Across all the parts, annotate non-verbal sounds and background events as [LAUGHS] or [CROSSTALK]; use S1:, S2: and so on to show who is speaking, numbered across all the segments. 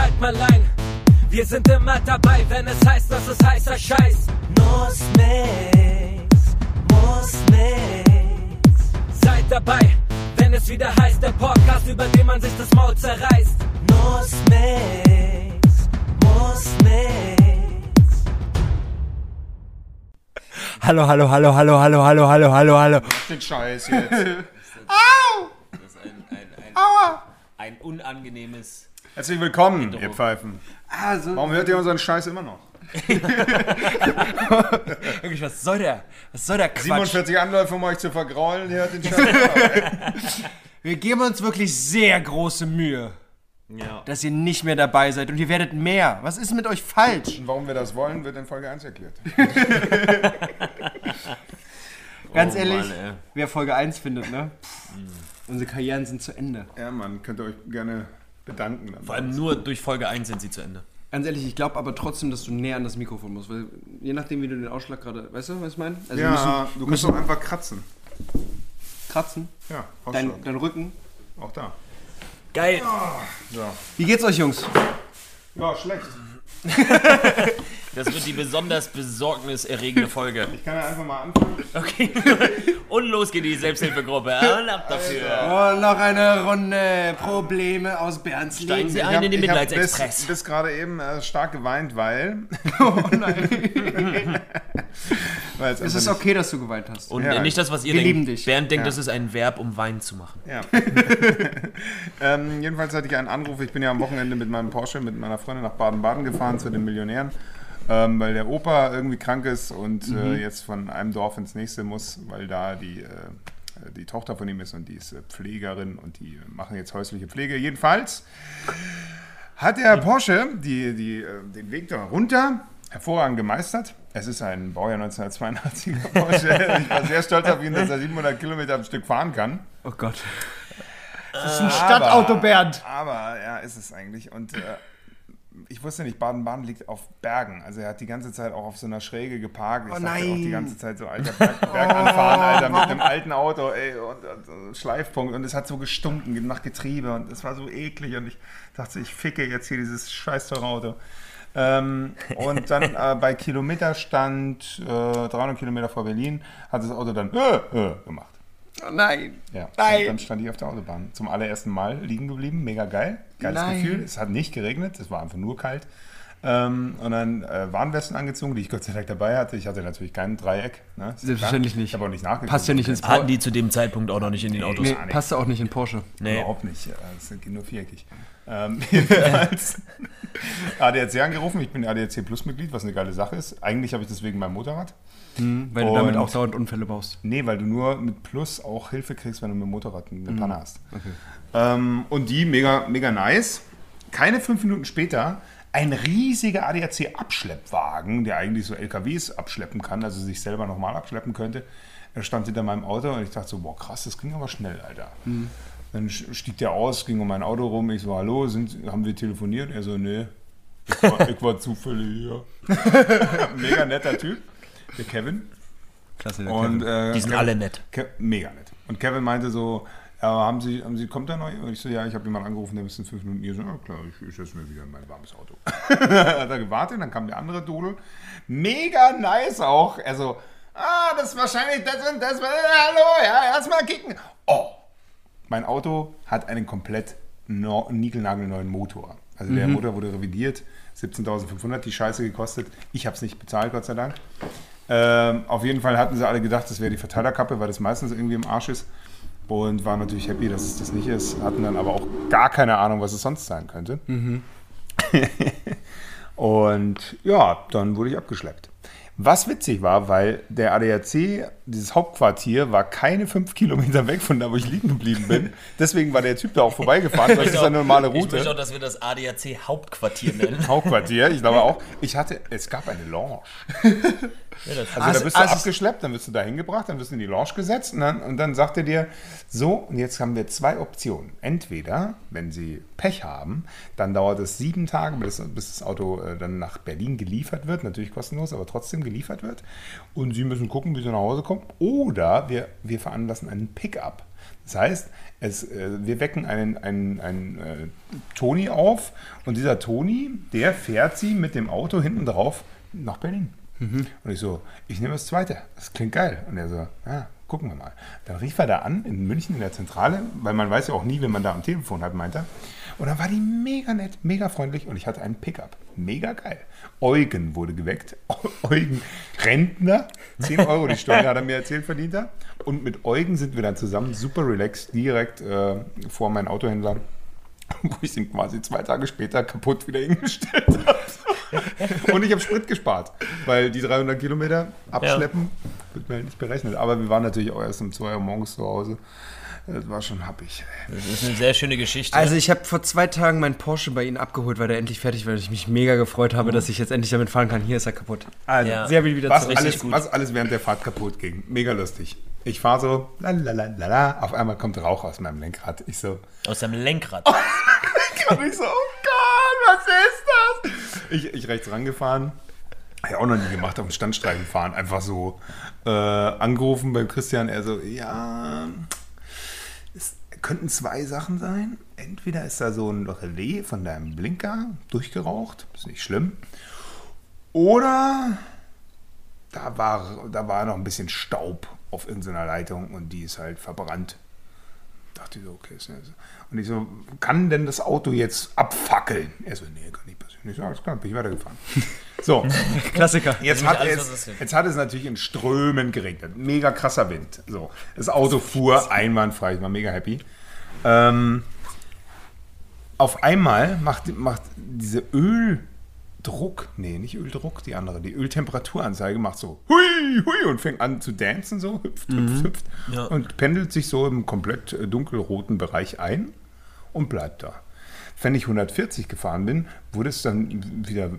S1: schalt mal ein. Wir sind immer dabei, wenn es heißt, dass es heißer Scheiß. Muss nix, muss nix. Seid dabei, wenn es wieder heißt, der Podcast, über den man sich das Maul zerreißt. Muss nix, muss nix.
S2: Hallo, hallo, hallo, hallo, hallo, hallo, hallo, hallo, hallo.
S3: Den Scheiß jetzt. [LAUGHS]
S2: Das ist ein, ein, ein, Aua! ein unangenehmes.
S3: Herzlich willkommen, ihr Pfeifen.
S2: Also,
S3: Warum hört ihr unseren Scheiß immer noch? [LAUGHS]
S2: wirklich, was soll der? Was soll der Quatsch?
S3: 47 Anläufe, um euch zu vergraulen, ihr hört den Scheiß immer noch. [LAUGHS]
S4: Wir geben uns wirklich sehr große Mühe,
S2: Ja.
S4: dass ihr nicht mehr dabei seid und ihr werdet mehr. Was ist mit euch falsch?
S3: Und warum wir das wollen, wird in Folge 1 erklärt. [LAUGHS]
S4: Ganz
S2: Oh
S4: ehrlich,
S2: Mann,
S4: wer Folge 1 findet, ne? Pff, unsere Karrieren sind zu Ende.
S3: Ja, man, könnt ihr euch gerne bedanken.
S2: Vor allem nur durch Folge 1 sind sie zu Ende.
S4: Ganz ehrlich, ich glaube aber trotzdem, dass du näher an das Mikrofon musst, weil je nachdem, wie du den Ausschlag gerade, weißt du, was ich meine? Also wir
S3: ja,
S4: müssen
S3: du kannst doch einfach kratzen.
S4: kratzen,
S3: Ja,
S4: dein,
S3: Ausschlag.
S4: dein Rücken.
S3: Auch da.
S2: Geil.
S3: So.
S4: Wie geht's euch, Jungs?
S3: Ja, schlecht. [LAUGHS]
S2: Das wird die besonders besorgniserregende Folge.
S3: Ich kann ja einfach mal anfangen.
S2: Okay. [LAUGHS] Und los geht die Selbsthilfegruppe. Und [LAUGHS] ab dafür.
S4: Und noch eine Runde Probleme aus Bernds
S2: Steigen
S4: Leben.
S2: Sie
S3: Ich
S2: ein in den
S3: ich hab
S2: Mitleidsexpress.
S3: Bis, bis gerade eben äh, stark geweint, weil. [LAUGHS]
S4: Oh nein.
S3: weil es
S4: ist
S3: nicht-
S4: okay, dass du geweint hast.
S2: Und
S3: Ja.
S2: nicht das, was ihr
S4: Wir
S2: denkt.
S4: lieben dich.
S2: Bernd denkt,
S3: Ja.
S2: das ist ein Verb, um Wein zu machen.
S3: Ja. ähm, jedenfalls hatte ich einen Anruf. Ich bin ja am Wochenende mit meinem Porsche, mit meiner Freundin nach Baden-Baden gefahren zu den Millionären, ähm, weil der Opa irgendwie krank ist und äh, jetzt von einem Dorf ins nächste muss, weil da die, äh, die Tochter von ihm ist und die ist äh, Pflegerin und die machen jetzt häusliche Pflege. Jedenfalls hat der Porsche die, die, äh, den Weg da runter hervorragend gemeistert. Es ist ein Baujahr 1982er Porsche. [LAUGHS] Ich war sehr stolz auf ihn, dass er 700 Kilometer am Stück fahren kann.
S4: Oh Gott. Das ist ein Stadtauto, Bernd.
S3: Aber ja, ist es eigentlich. Und äh, ich wusste nicht, Baden-Baden liegt auf Bergen. Also er hat die ganze Zeit auch auf so einer Schräge geparkt. Ich
S4: Oh
S3: dachte auch
S4: nein.
S3: die ganze Zeit so, alter, Berg, [LAUGHS] Berg anfahren, Alter, mit einem alten Auto, ey, und, und, Schleifpunkt. Und es hat so gestunken nach Getriebe und es war so eklig. Und ich dachte, ich ficke jetzt hier dieses scheiß teure Auto. Ähm, und dann [LAUGHS] äh, bei Kilometerstand, äh, 300 Kilometer vor Berlin, hat das Auto dann äh, äh, gemacht.
S4: Oh nein.
S3: Ja,
S4: Nein.
S3: und dann stand ich auf der Autobahn. Zum allerersten Mal liegen geblieben, mega geil. Geiles
S4: Nein.
S3: Gefühl. Es hat nicht geregnet, es war einfach nur kalt. Ähm, und dann äh, Warnwesten angezogen, die ich Gott sei Dank dabei hatte. Ich hatte natürlich kein Dreieck. Ne?
S4: Selbstverständlich nicht.
S3: Ich habe auch nicht nachgeguckt.
S4: Passt ja nicht ins
S2: Hatten die zu dem Zeitpunkt auch noch nicht in den Autos.
S4: Nee,
S3: gar nicht.
S4: passt ja auch nicht in Porsche.
S2: Nee.
S3: Überhaupt nicht. Ja, Es geht nur viereckig. Ähm, [LAUGHS] jedenfalls [LAUGHS] [LAUGHS] ADAC angerufen. Ich bin ADAC Plus Mitglied, was eine geile Sache ist. Eigentlich habe ich das wegen meinem Motorrad.
S4: Weil du damit
S3: Und-
S4: auch dauernd Unfälle baust.
S3: Nee, weil du nur mit Plus auch Hilfe kriegst, wenn du mit dem Motorrad eine Panne hast.
S4: Okay.
S3: Ähm, und die mega, mega nice. Keine fünf Minuten später ein riesiger ADAC-Abschleppwagen, der eigentlich so LKWs abschleppen kann, also sich selber nochmal abschleppen könnte. Er stand hinter meinem Auto und ich dachte so, boah krass, das ging aber schnell, Alter. Dann sch- stieg der aus, ging um mein Auto rum. Ich so, hallo, sind, haben wir telefoniert? Er so, nee. Ich war, [LAUGHS] ich war zufällig hier. [LAUGHS] Mega netter Typ, der Kevin.
S4: Klasse,
S3: Und, äh,
S2: Die sind
S3: Kevin-
S2: alle nett.
S3: Ke mega nett. Und Kevin meinte so, ja, haben Sie, haben Sie, kommt da noch? Und ich so, ja, ich habe jemanden angerufen, der ist in fünf Minuten hier. So, ja klar, ich, ich setze mir wieder in mein warmes Auto. [LAUGHS] Hat er gewartet, dann kam der andere Dodel. Mega nice auch. Also, ah, das ist wahrscheinlich das und das. äh, Hallo, ja, erstmal kicken. Oh, mein Auto hat einen komplett no niegelnagelneuen Motor. Also der Motor wurde revidiert, 17.500 die Scheiße gekostet. Ich habe es nicht bezahlt, Gott sei Dank. Ähm, auf jeden Fall hatten sie alle gedacht, das wäre die Verteilerkappe, weil das meistens irgendwie im Arsch ist. Und waren natürlich happy, dass es das nicht ist. Hatten dann aber auch gar keine Ahnung, was es sonst sein könnte. [LAUGHS] und ja, dann wurde ich abgeschleppt. Was witzig war, weil der ADAC, dieses Hauptquartier, war keine fünf Kilometer weg von da, wo ich liegen geblieben bin. [LAUGHS] Deswegen war der Typ da auch vorbeigefahren. Das ist eine normale
S2: Ich möchte
S3: Route.
S2: auch, dass wir das ADAC Hauptquartier nennen. [LAUGHS]
S3: Hauptquartier, ich glaube auch. Ich hatte, es gab eine Lounge.
S2: Ja, das
S3: Also, da bist du
S4: also-
S3: abgeschleppt, dann wirst du da hingebracht, dann wirst du in die Lounge gesetzt und dann, und dann sagt er dir, so, und jetzt haben wir zwei Optionen. Entweder, wenn sie Pech haben, dann dauert es sieben Tage, bis, bis das Auto äh, dann nach Berlin geliefert wird, natürlich kostenlos, aber trotzdem geliefert wird. Und sie müssen gucken, wie sie nach Hause kommen. Oder wir, wir veranlassen einen Pickup. Das heißt, es, äh, wir wecken einen, einen, einen äh, Toni auf und dieser Toni, der fährt sie mit dem Auto hinten drauf nach Berlin. Und ich so, ich nehme das zweite. Das klingt geil. Und er so, ja, gucken wir mal. Dann rief er da an in München in der Zentrale, weil man weiß ja auch nie, wenn man da am Telefon hat, meint er. Und dann war die mega nett, mega freundlich und ich hatte einen Pickup. Mega geil. Eugen wurde geweckt. [LAUGHS] Eugen Rentner. 10 Euro die Stunde hat er mir erzählt, verdient er. Und mit Eugen sind wir dann zusammen super relaxed, direkt äh, vor meinen Autohändler, [LAUGHS] wo ich ihn quasi zwei Tage später kaputt wieder hingestellt habe. Und ich habe Sprit gespart, weil die 300 Kilometer abschleppen wird mir halt nicht berechnet. Aber wir waren natürlich auch erst um 2 Uhr morgens zu Hause. Das war schon happig.
S2: Das ist eine sehr schöne Geschichte.
S4: Also ich habe vor zwei Tagen meinen Porsche bei Ihnen abgeholt, weil der endlich fertig war. Ich mich mega gefreut habe, dass ich jetzt endlich damit fahren kann. Hier ist er kaputt.
S3: Also,
S2: Ja.
S4: Ihn wieder
S3: was,
S4: zurück.
S3: alles,
S2: gut.
S3: was alles während der Fahrt kaputt ging. Mega lustig. Ich fahre so, lalalala, auf einmal kommt Rauch aus meinem Lenkrad. Ich so,
S2: Aus seinem Lenkrad. [LAUGHS]
S3: und ich so, oh Gott, was ist das? Ich, ich rechts rangefahren. Habe ich auch noch nie gemacht, auf den Standstreifen fahren. Einfach so äh, angerufen beim Christian. Er so, ja, könnten zwei Sachen sein. Entweder ist da so ein Relais von deinem Blinker durchgeraucht. Ist nicht schlimm. Oder da war, da war noch ein bisschen Staub auf irgendeiner Leitung und die ist halt verbrannt. Dachte ich so, okay. Und ich so, kann denn das Auto jetzt abfackeln? Er so, nee, kann nicht passieren. Ich so, alles klar, bin ich weitergefahren. [LAUGHS] So,
S4: Klassiker.
S3: jetzt hat,
S2: alles, es
S3: jetzt hat es natürlich in Strömen geregnet. Mega krasser Wind. So, das Auto fuhr einwandfrei. Ich war mega happy. Ähm, auf einmal macht, macht diese Öldruck, nee, nicht Öldruck, die andere, die Öltemperaturanzeige macht so hui, hui und fängt an zu dancen, so hüpft, hüpft, hüpft
S2: Ja.
S3: und pendelt sich so im komplett äh, dunkelroten Bereich ein und bleibt da. Wenn ich 140 gefahren bin, wurde es dann wieder,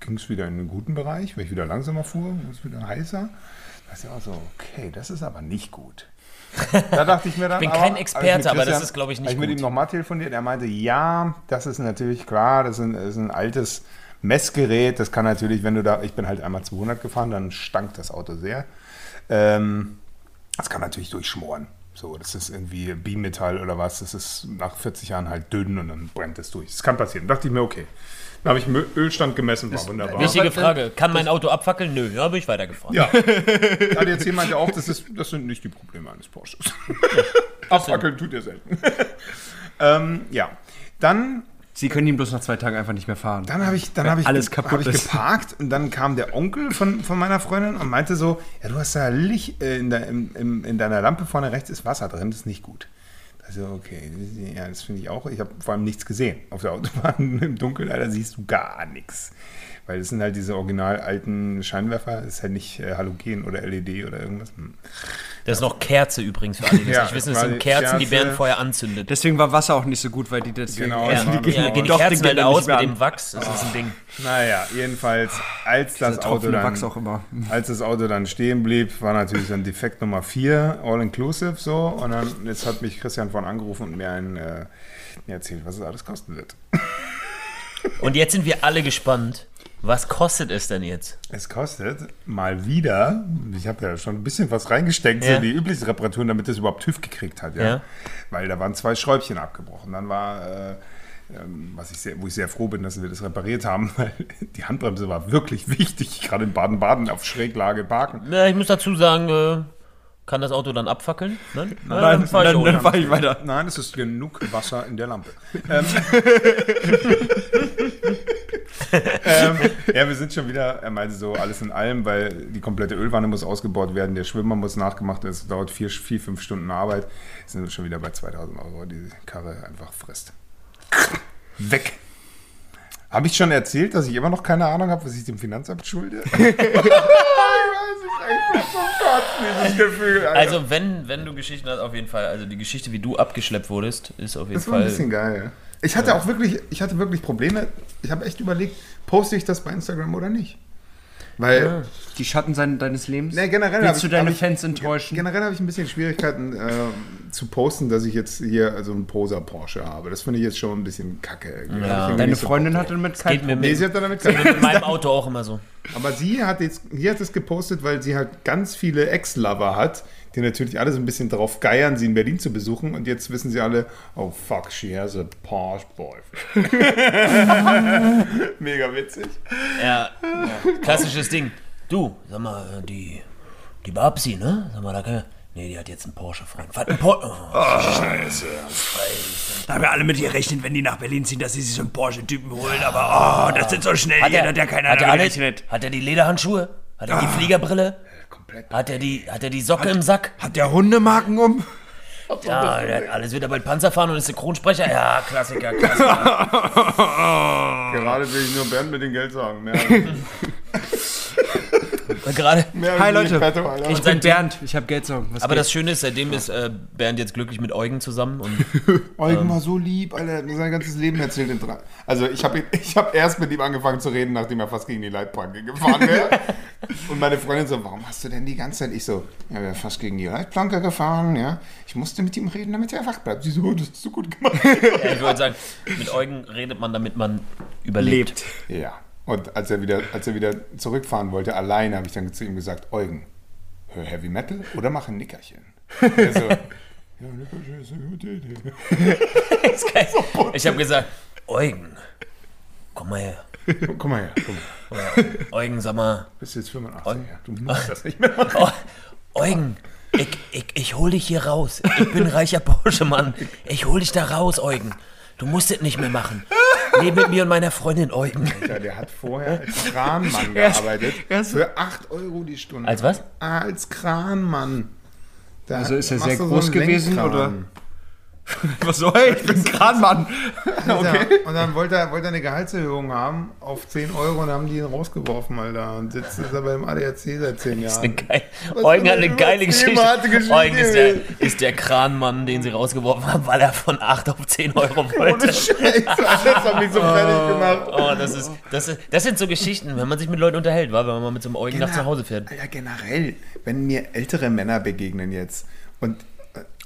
S3: ging es wieder in den guten Bereich, weil ich wieder langsamer fuhr, wurde es wieder heißer. Da ist ja auch so, okay, das ist aber nicht gut. Da dachte ich mir dann.
S2: bin
S3: aber-
S2: kein
S3: ich
S2: Experte, aber das ist, glaub ich, nicht
S3: hab ich mit ihm nochmal telefoniert. Er meinte, ja, das ist natürlich klar, das ist ein, das ist ein altes Messgerät. Das kann natürlich, wenn du da, ich bin halt einmal 200 gefahren, dann stank das Auto sehr. Ähm, das kann natürlich durchschmoren. So, das ist irgendwie Bimetall oder was. Das ist nach 40 Jahren halt dünn und dann brennt es durch. Das kann passieren. Da dachte ich mir, okay. Dann habe ich Mö- Ölstand gemessen, war wunderbar.
S2: Wichtige Frage. Kann mein Auto abfackeln? Nö, ja, bin ich weitergefahren.
S3: Ja. [LAUGHS] ADAC meinte auch, das, ist, das sind nicht die Probleme eines Porsches. [LAUGHS] Abfackeln tut er selten. [LAUGHS] ähm, ja. Dann,
S4: Sie können ihn bloß nach zwei Tagen einfach nicht mehr fahren.
S3: dann habe ich, dann hab ich,
S4: alles kaputt
S3: hab ich
S4: ist.
S3: geparkt und dann kam der Onkel von, von meiner Freundin und meinte so, ja, du hast da Licht, äh, in, im, im, in deiner Lampe vorne rechts ist Wasser drin, das ist nicht gut. Also, okay, ja, das finde ich auch. Ich habe vor allem nichts gesehen. Auf der Autobahn [LAUGHS] im Dunkeln, leider siehst du gar nichts. Weil das sind halt diese original alten Scheinwerfer, das ist halt nicht äh, Halogen oder LED oder irgendwas. Hm.
S2: Das ist noch Kerze übrigens, für alle, die das
S3: Ja,
S2: nicht wissen.
S3: das
S2: sind
S3: die
S2: Kerzen, die
S3: Kerze.
S2: während Feuer anzündet.
S4: Deswegen war Wasser auch nicht so gut, weil die deswegen.
S3: Genau,
S2: Ja,
S3: das war
S2: ja, gehen die
S4: Doch,
S2: Kerzen halt aus
S4: nicht mehr
S2: mit dem Wachs. Das ist ein Ding.
S3: Naja, jedenfalls, als das, Auto dann,
S4: Wachs auch immer.
S3: als das Auto dann stehen blieb, war natürlich dann Defekt Nummer 4, all-inclusive so. Und dann, jetzt hat mich Christian von angerufen und mir, ein, äh, mir erzählt, was es alles kosten wird.
S2: Und jetzt sind wir alle gespannt. Was kostet es denn jetzt?
S3: Es kostet mal wieder, ich habe ja schon ein bisschen was reingesteckt,
S2: Ja.
S3: so die üblichen Reparaturen, damit es überhaupt TÜV gekriegt hat. Ja?
S2: Ja.
S3: Weil da waren zwei Schräubchen abgebrochen. Dann war, äh, ähm, was ich sehr, wo ich sehr froh bin, dass wir das repariert haben, [LAUGHS] weil die Handbremse war wirklich wichtig, gerade in Baden-Baden auf Schräglage parken.
S2: Na, ich muss dazu sagen, äh, kann das Auto dann abfackeln? Nein, Na,
S4: Nein,
S2: fahr ich
S4: dann, dann fahre ich weiter.
S3: Nein, es ist genug Wasser in der Lampe. [LAUGHS] ähm, [LAUGHS] ähm, ja, wir sind schon wieder, er meinte so, alles in allem, weil die komplette Ölwanne muss ausgebaut werden, der Schwimmer muss nachgemacht werden, es dauert vier, vier, fünf Stunden Arbeit. Sind wir schon wieder bei 2000 Euro, die Karre einfach frisst. Weg. Habe ich schon erzählt, dass ich immer noch keine Ahnung habe, was ich dem Finanzamt schulde? [LAUGHS] [LAUGHS] ich weiß, ist echt so dieses Gefühl. Alter.
S2: Also, wenn, wenn du Geschichten hast, auf jeden Fall. Also, die Geschichte, wie du abgeschleppt wurdest, ist auf jeden
S3: Das war ein
S2: Fall.
S3: bisschen geil. Ich hatte auch wirklich, ich hatte wirklich Probleme. Ich habe echt überlegt, poste ich das bei Instagram oder nicht? Weil
S4: Die Schatten sein, deines Lebens?
S3: Nee, generell
S4: Willst du
S3: ich-
S4: deine
S3: ich-
S4: Fans enttäuschen?
S3: Generell habe ich ein bisschen Schwierigkeiten äh, zu posten, dass ich jetzt hier also einen Poser Porsche habe. Das finde ich jetzt schon ein bisschen kacke. irgendwie
S4: Deine
S3: so
S4: Freundin
S3: drauf.
S4: damit kein
S2: Geht mir
S3: Nee,
S2: mit,
S3: sie hat damit
S2: mit meinem Auto auch immer so.
S3: Aber sie hat jetzt, sie hat es gepostet, weil sie halt ganz viele Ex-Lover hat, die natürlich alle so ein bisschen drauf geiern, sie in Berlin zu besuchen. Und jetzt wissen sie alle, oh fuck, she has a Porsche boyfriend. [LAUGHS] Mega witzig.
S2: Ja, klassisches Ding. Du, sag mal, die, die Babsi, ne? Sag mal, da kann ja, Nee, die hat jetzt einen Porsche-Freund. Was, ein Porsche? Oh,
S3: Scheiße.
S5: Da haben wir alle mit gerechnet, wenn die nach Berlin ziehen, dass sie sich so einen Porsche-Typen holen. Aber oh, das sind so schnell
S2: hat
S5: hier,
S2: er,
S5: hat ja keiner
S2: hat er
S5: gerechnet.
S2: Hat er die Lederhandschuhe? Hat er die Fliegerbrille?
S3: Komplett.
S2: Hat er die, hat er die Socke im Sack?
S5: Hat der Hundemarken um?
S2: Ja, der hat alles wird er bald Panzer fahren und ist Synchronsprecher. Ja, Klassiker, Klassiker. [LAUGHS]
S3: Gerade will ich nur Bernd mit dem Geld sagen. [LAUGHS]
S2: Gerade.
S4: Hi Leute, ich bin Bernd, ich habe Geldsorgen. Was
S2: Aber
S4: geht?
S2: das Schöne ist, seitdem ist äh, Bernd jetzt glücklich mit Eugen zusammen und [LAUGHS]
S3: Eugen war so lieb, Alter, er hat mir sein ganzes Leben erzählt in drei. Also ich habe [LAUGHS] ich hab erst mit ihm angefangen zu reden, nachdem er fast gegen die Leitplanke gefahren wäre. [LAUGHS] Und meine Freundin so, warum hast du denn die ganze Zeit? Ich so, ja, wir wäre fast gegen die Leitplanke gefahren, ja. Ich musste mit ihm reden, damit er wach bleibt. Sie so, oh, das hast du gut gemacht.
S2: ja, ich wollte sagen, mit Eugen redet man, damit man überlebt.
S4: lebt.
S3: ja. Und als er wieder, als er wieder zurückfahren wollte, alleine, habe ich dann zu ihm gesagt, Eugen, hör Heavy Metal oder mach ein Nickerchen. [LAUGHS] Er [LAUGHS] so.
S2: Ich habe gesagt, Eugen, komm mal her.
S3: Komm mal her, komm mal.
S2: Eugen, sag mal,
S3: Bist jetzt 85, ja. Du musst das nicht mehr [LAUGHS] machen.
S2: Eugen, ich, ich, ich hol dich hier raus. Ich bin reicher Porsche-Mann. Ich hol dich da raus, Eugen. Du musst es nicht mehr machen. Leb mit mir und meiner Freundin Eugen.
S3: Ja, der hat vorher als Kranmann [LAUGHS] gearbeitet. Für 8 Euro die Stunde.
S2: Als was?
S3: Ah, als Kranmann. Da
S4: Also ist er sehr
S3: so
S4: groß
S3: einen
S4: gewesen, oder? [LAUGHS] Was soll ich? Ich bin Kranmann.
S3: Okay. Und dann wollte er, wollte er eine Gehaltserhöhung haben auf 10 Euro und haben die ihn rausgeworfen, Alter. Und sitzt ist er beim ADAC seit 10
S2: Ist
S3: Jahren.
S2: eine geil. Eugen hat
S3: eine
S2: geile Geschichte. Eugen ist der, ist der Kranmann, den sie rausgeworfen haben, weil er von 8 auf 10 Euro
S3: Ohne
S2: wollte.
S3: Scheiße, das hat mich so fertig gemacht.
S2: Oh, das, ist, das, ist, das sind so Geschichten, wenn man sich mit Leuten unterhält, war, wenn man mal mit so einem Eugen nachts nach Hause fährt
S3: Ja, generell, wenn mir ältere Männer begegnen jetzt und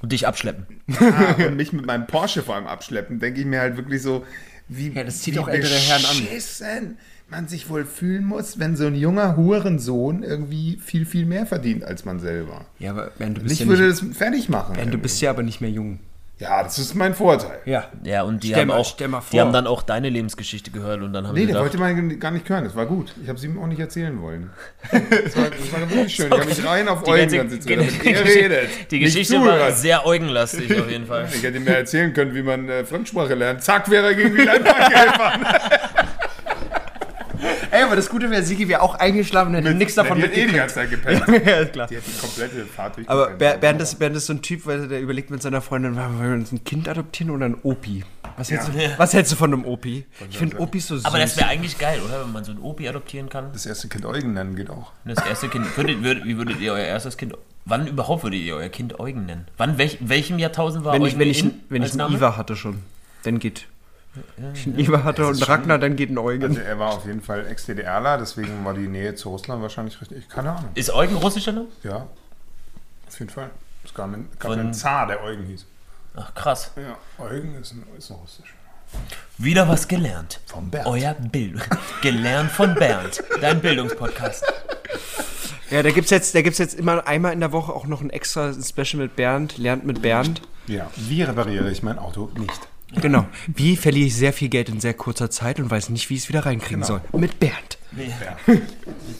S2: und dich abschleppen.
S3: Ah, [LAUGHS] und mich mit meinem Porsche vor allem abschleppen, denke ich mir halt wirklich so, wie,
S4: Ja, das zieht
S3: wie
S4: auch ältere Herren an.
S3: man sich wohl fühlen muss, wenn so ein junger Hurensohn irgendwie viel, viel mehr verdient als man selber.
S4: Ja, aber Bernd, du bist
S3: Ich
S4: ja
S3: würde
S4: nicht,
S3: das fertig machen.
S4: Bernd, du bist ja aber nicht mehr jung.
S3: Ja, das ist mein Vorteil.
S4: Ja.
S2: Ja, und die
S4: Stell
S2: haben
S4: mal-
S2: auch, die haben dann auch deine Lebensgeschichte gehört und dann haben
S3: Nee,
S2: sie
S3: der
S2: gedacht,
S3: wollte mal gar nicht hören. Das war gut. Ich habe es ihm auch nicht erzählen wollen. [LAUGHS] Das war, das war wirklich schön. Ich habe mich rein auf
S2: die
S3: Eugen
S2: ganze,
S3: konzentriert,
S2: die,
S3: damit
S2: die,
S3: er redet.
S2: die Geschichte war sehr Eugenlastig auf jeden Fall.
S3: Ich hätte ihm ja erzählen können, wie man äh, Fremdsprache lernt. Zack, wäre er gegen die Leitplanke [LAUGHS] gefahren.
S4: Ey, aber das Gute wäre, Sigi wäre auch eingeschlafen und hätte nichts davon
S3: Die hat eh die ganze Zeit gepennt. [LAUGHS]
S4: ja, ist klar.
S3: Die hat die komplette Fahrt durch.
S4: Aber Ber- Bernd ist, Bernd ist so ein Typ, weil der überlegt mit seiner Freundin, wollen wir uns ein Kind adoptieren oder ein Opi? Was hältst, du, was hältst du von einem Opi? Ich finde Opis so süß.
S2: Aber das wäre eigentlich geil, oder? Wenn man so ein Opi adoptieren kann.
S3: Das erste Kind Eugen nennen geht auch.
S2: Das erste Kind, würdet, würdet, wie würdet ihr euer erstes Kind, wann überhaupt würdet ihr euer Kind Eugen nennen? Wann, welch, welchem Jahrtausend war
S4: wenn ich,
S2: Eugen
S4: wenn ich,
S2: in
S4: wenn ich einen? Iva hatte schon, dann geht. Iva hatte [LAUGHS] und Ragnar, dann geht ein Eugen.
S3: Also er war auf jeden Fall Ex-DDRler, deswegen war die Nähe zu Russland wahrscheinlich richtig. Keine Ahnung.
S2: Ist Eugen russischer Name?
S3: Ja, auf jeden Fall. Es gab einen, gab
S2: Von-
S3: einen Zar, der Eugen hieß.
S2: Ach krass.
S3: Ja, Eugen ist ein, ist ein russisch.
S2: Wieder was gelernt.
S3: Vom Bernd.
S2: Euer Bild. [LAUGHS] Gelernt von Bernd. Dein Bildungspodcast.
S4: Ja, da gibt's jetzt, da gibt's jetzt immer einmal in der Woche auch noch ein extra Special mit Bernd, lernt mit Bernd.
S3: Ja, wie repariere ich mein Auto nicht?
S4: Genau. Wie verliere ich sehr viel Geld in sehr kurzer Zeit und weiß nicht, wie ich es wieder reinkriegen soll? Mit Bernd.
S2: Mit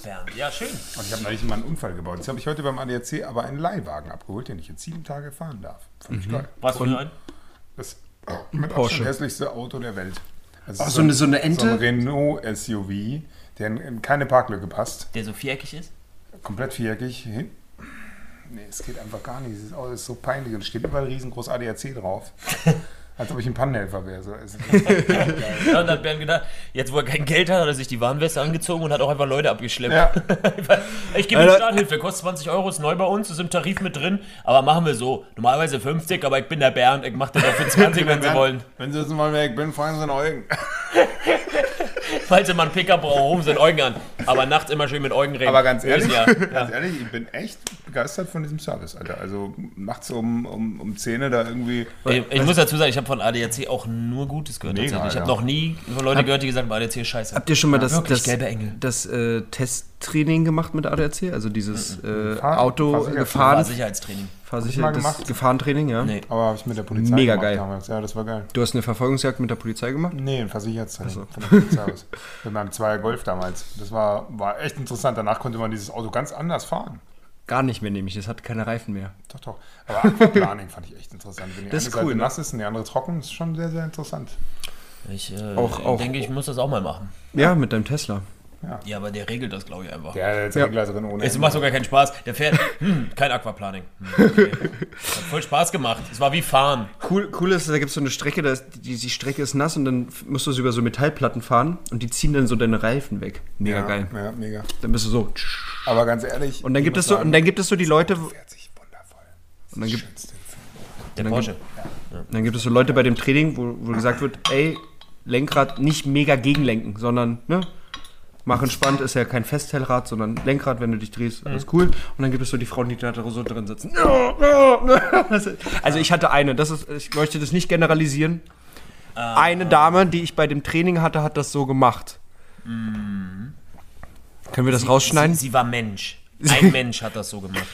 S2: Bernd. Ja, schön.
S3: Und ich habe neulich mal einen Unfall gebaut. Jetzt habe ich heute beim ADAC aber einen Leihwagen abgeholt, den ich jetzt sieben Tage fahren darf. Fand ich geil.
S2: Was für ein?
S3: Das mit
S4: Porsche.
S3: Abstand hässlichste Auto der Welt. Also
S4: Ach,
S3: es
S4: so
S3: ist
S4: eine- so eine
S3: So
S4: Ente?
S3: ein Renault SUV, der in, in keine Parklücke passt.
S2: Der so viereckig ist?
S3: Komplett viereckig. Hin- Nee, es geht einfach gar nicht. Dieses Auto ist so peinlich und es steht überall riesengroß ADAC drauf. [LAUGHS] Als ob ich ein Pannenhelfer wäre. So. [LAUGHS]
S2: Ja, und dann hat Bernd gedacht, jetzt wo er kein Geld hat, hat er sich die Warnweste angezogen und hat auch einfach Leute abgeschleppt.
S3: Ja. [LAUGHS]
S2: Ich gebe ihm
S4: Alter.
S2: Starthilfe, kostet 20 Euro, ist neu bei uns, ist im Tarif mit drin, aber machen wir so. Normalerweise 50, aber ich bin der Bernd, ich mache das auch für 20, wenn sie wollen.
S3: Wenn Sie jetzt mal weg bin, fragen Sie einen Eugen. [LAUGHS] [LAUGHS]
S2: Falls ihr mal einen Pickup braucht, rufen sie den Eugen an. Aber nachts immer schön mit Eugen reden.
S3: Aber ganz ehrlich,
S2: Ja, [LAUGHS]
S3: ganz ehrlich, ich bin echt begeistert von diesem Service, Alter. Also nachts um, um, um 10 Uhr da irgendwie.
S2: Ich, ich muss dazu sagen, ich habe von ADAC auch nur Gutes gehört.
S3: Mega,
S2: tatsächlich. Ich habe
S3: ja.
S2: noch nie von Leuten gehört, die gesagt haben, ADAC ist scheiße.
S4: Habt ihr schon mal das, das,
S2: gelbe Engel.
S4: das äh, Testtraining gemacht mit ADAC? Also dieses äh,
S3: Fahr-
S4: Auto
S3: Fahrsicherheits-
S4: gefahren,
S2: Fahrsicherheitstraining.
S4: Fahrsicher,
S3: mal
S4: das
S3: gemacht?
S4: Gefahrentraining, ja?
S2: Nee.
S3: Aber habe ich mit der Polizei
S4: Mega
S3: gemacht
S4: geil.
S3: damals. Ja, das war geil.
S4: Du hast eine Verfolgungsjagd mit der Polizei gemacht?
S3: Nee, ein Versicherheitstraining von der Polizei aus. [LAUGHS] Mit meinem Zweier Golf damals. Das war, war echt interessant. Danach konnte man dieses Auto ganz anders fahren.
S4: Gar nicht mehr nämlich, es hat keine Reifen mehr.
S3: Doch, doch. Aber Aquaplaning [LAUGHS] fand ich echt interessant. Wenn die
S4: Das
S3: eine
S4: ist
S3: Seite
S4: cool, ne?
S3: nass ist und die andere trocken, ist schon sehr, sehr interessant.
S2: Ich äh,
S4: Auch- auch-
S2: denke, ich muss das auch mal machen.
S4: Ja, mit deinem Tesla.
S2: Ja, aber der regelt das, glaube ich, einfach.
S3: Ja, jetzt
S4: Ja.
S3: Regler drin ohne
S2: Es macht sogar keinen Spaß. Der fährt, [LAUGHS] hm, kein Aquaplaning. Hm, okay. Hat voll Spaß gemacht. Es war wie Fahren.
S4: Cool, cool ist, da gibt es so eine Strecke, da ist, die, die Strecke ist nass und dann musst du so über so Metallplatten fahren und die ziehen dann so deine Reifen weg. Mega
S3: ja,
S4: geil.
S3: Ja, mega.
S4: Dann bist du so.
S3: Aber ganz ehrlich.
S4: Und dann gibt es so,
S3: sagen,
S4: und dann gibt es so die Leute, wo-
S3: fährt sich wundervoll.
S4: und dann gibt.
S2: Der Porsche.
S4: dann gibt es so Leute bei dem Training, wo, wo gesagt wird, ey, Lenkrad nicht mega gegenlenken, sondern, ne? Mach entspannt, ist ja kein Festhellrad, sondern Lenkrad, wenn du dich drehst, alles cool. Und dann gibt es so die Frauen, die da so drin sitzen. [LAUGHS] Also ich hatte eine, das ist, ich möchte das nicht generalisieren. Eine Dame, die ich bei dem Training hatte, hat das so gemacht. Können wir das rausschneiden?
S2: Sie, sie war Mensch. [LAUGHS] Ein Mensch hat das so gemacht.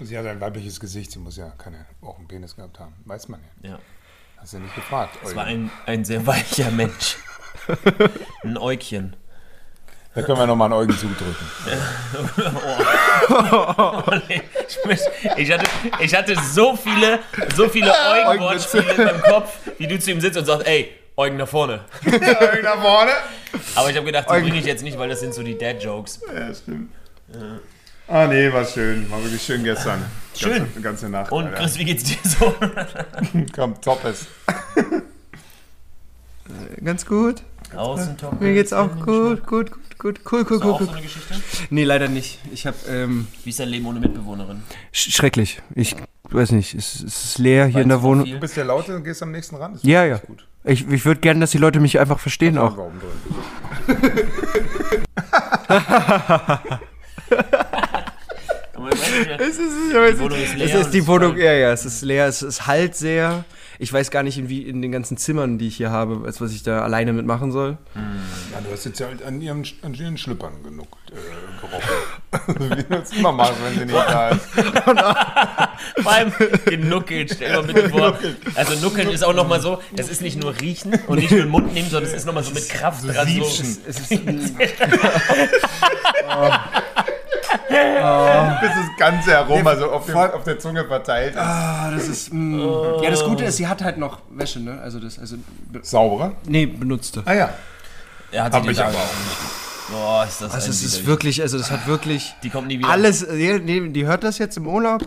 S3: Sie hat ein weibliches Gesicht, sie muss ja keine, auch einen Penis gehabt haben. Weiß man ja.
S2: Ja.
S3: Hast du ja nicht gefragt.
S2: Es war ein, ein sehr weicher Mensch. [LAUGHS] Ein Äugchen.
S3: Da können wir nochmal einen Eugen zudrücken.
S2: Ich, [LAUGHS] möchte- ich, hatte, ich hatte so viele, so viele Eugen-Wortspiele in meinem Kopf, wie du zu ihm sitzt und sagst, ey, Eugen nach vorne.
S3: Eugen nach vorne.
S2: Aber ich habe gedacht, die bringe ich jetzt nicht, weil das sind so die Dad-Jokes.
S3: Ja, stimmt. Ah, nee, war schön. War wirklich schön gestern.
S2: Schön.
S3: Ganze, ganze Nacht.
S2: Und
S3: Alter.
S2: Chris, wie geht's dir so? [LAUGHS]
S3: Komm, top ist.
S4: Ganz gut.
S2: Außen top.
S4: Mir geht's auch gut, gut, gut, gut, cool, cool, cool,
S2: auch so
S4: cool.
S2: eine Geschichte?
S4: Nee, leider nicht. Ich habe ähm,
S2: Wie ist dein Leben ohne Mitbewohnerin?
S4: sch schrecklich. Ich weiß nicht, es, es ist leer hier in der Wohnung.
S3: Du bist der Laute und gehst am nächsten ran. Das
S4: Ja, ja.
S3: Gut.
S4: Ich, ich würde gerne, dass die Leute mich einfach verstehen auch.
S3: Warum [LAUGHS]
S4: Es ist, es
S2: ist leer
S4: es ist die
S2: es ist
S4: Wohnung, ja, ja, es ist leer, es ist halt sehr. Ich weiß gar nicht, in, wie, in den ganzen Zimmern, die ich hier habe, als was ich da alleine mitmachen soll.
S3: Ja, du hast jetzt ja halt an ihren, an ihren Schlippern genug äh, gerochen. [LAUGHS] Wie du es immer machst, wenn sie nicht da ist. [LAUGHS]
S2: Vor allem genuckelt, stell dir mal bitte vor. Also nuckeln ist auch nochmal so, das ist nicht nur riechen und nicht nur den Mund nehmen, sondern es ist nochmal so mit Kraft dran. So.
S4: Es ist, [LAUGHS]
S3: Bis das ganze Aroma so auf, dem, auf der Zunge verteilt ist.
S4: ah, das ist. Mm. Ja, das Gute ist, sie hat halt noch Wäsche, ne? Also das, also. Be
S3: Sauberer?
S4: nee, benutzte.
S3: Ah ja.
S2: Er hat
S3: Hab
S2: die
S3: ich aber
S2: auch nicht. Boah, ist das
S4: Also es ist wirklich, also das hat wirklich.
S2: Die kommt nie wieder.
S4: Alles, nee, die hört das jetzt im Urlaub,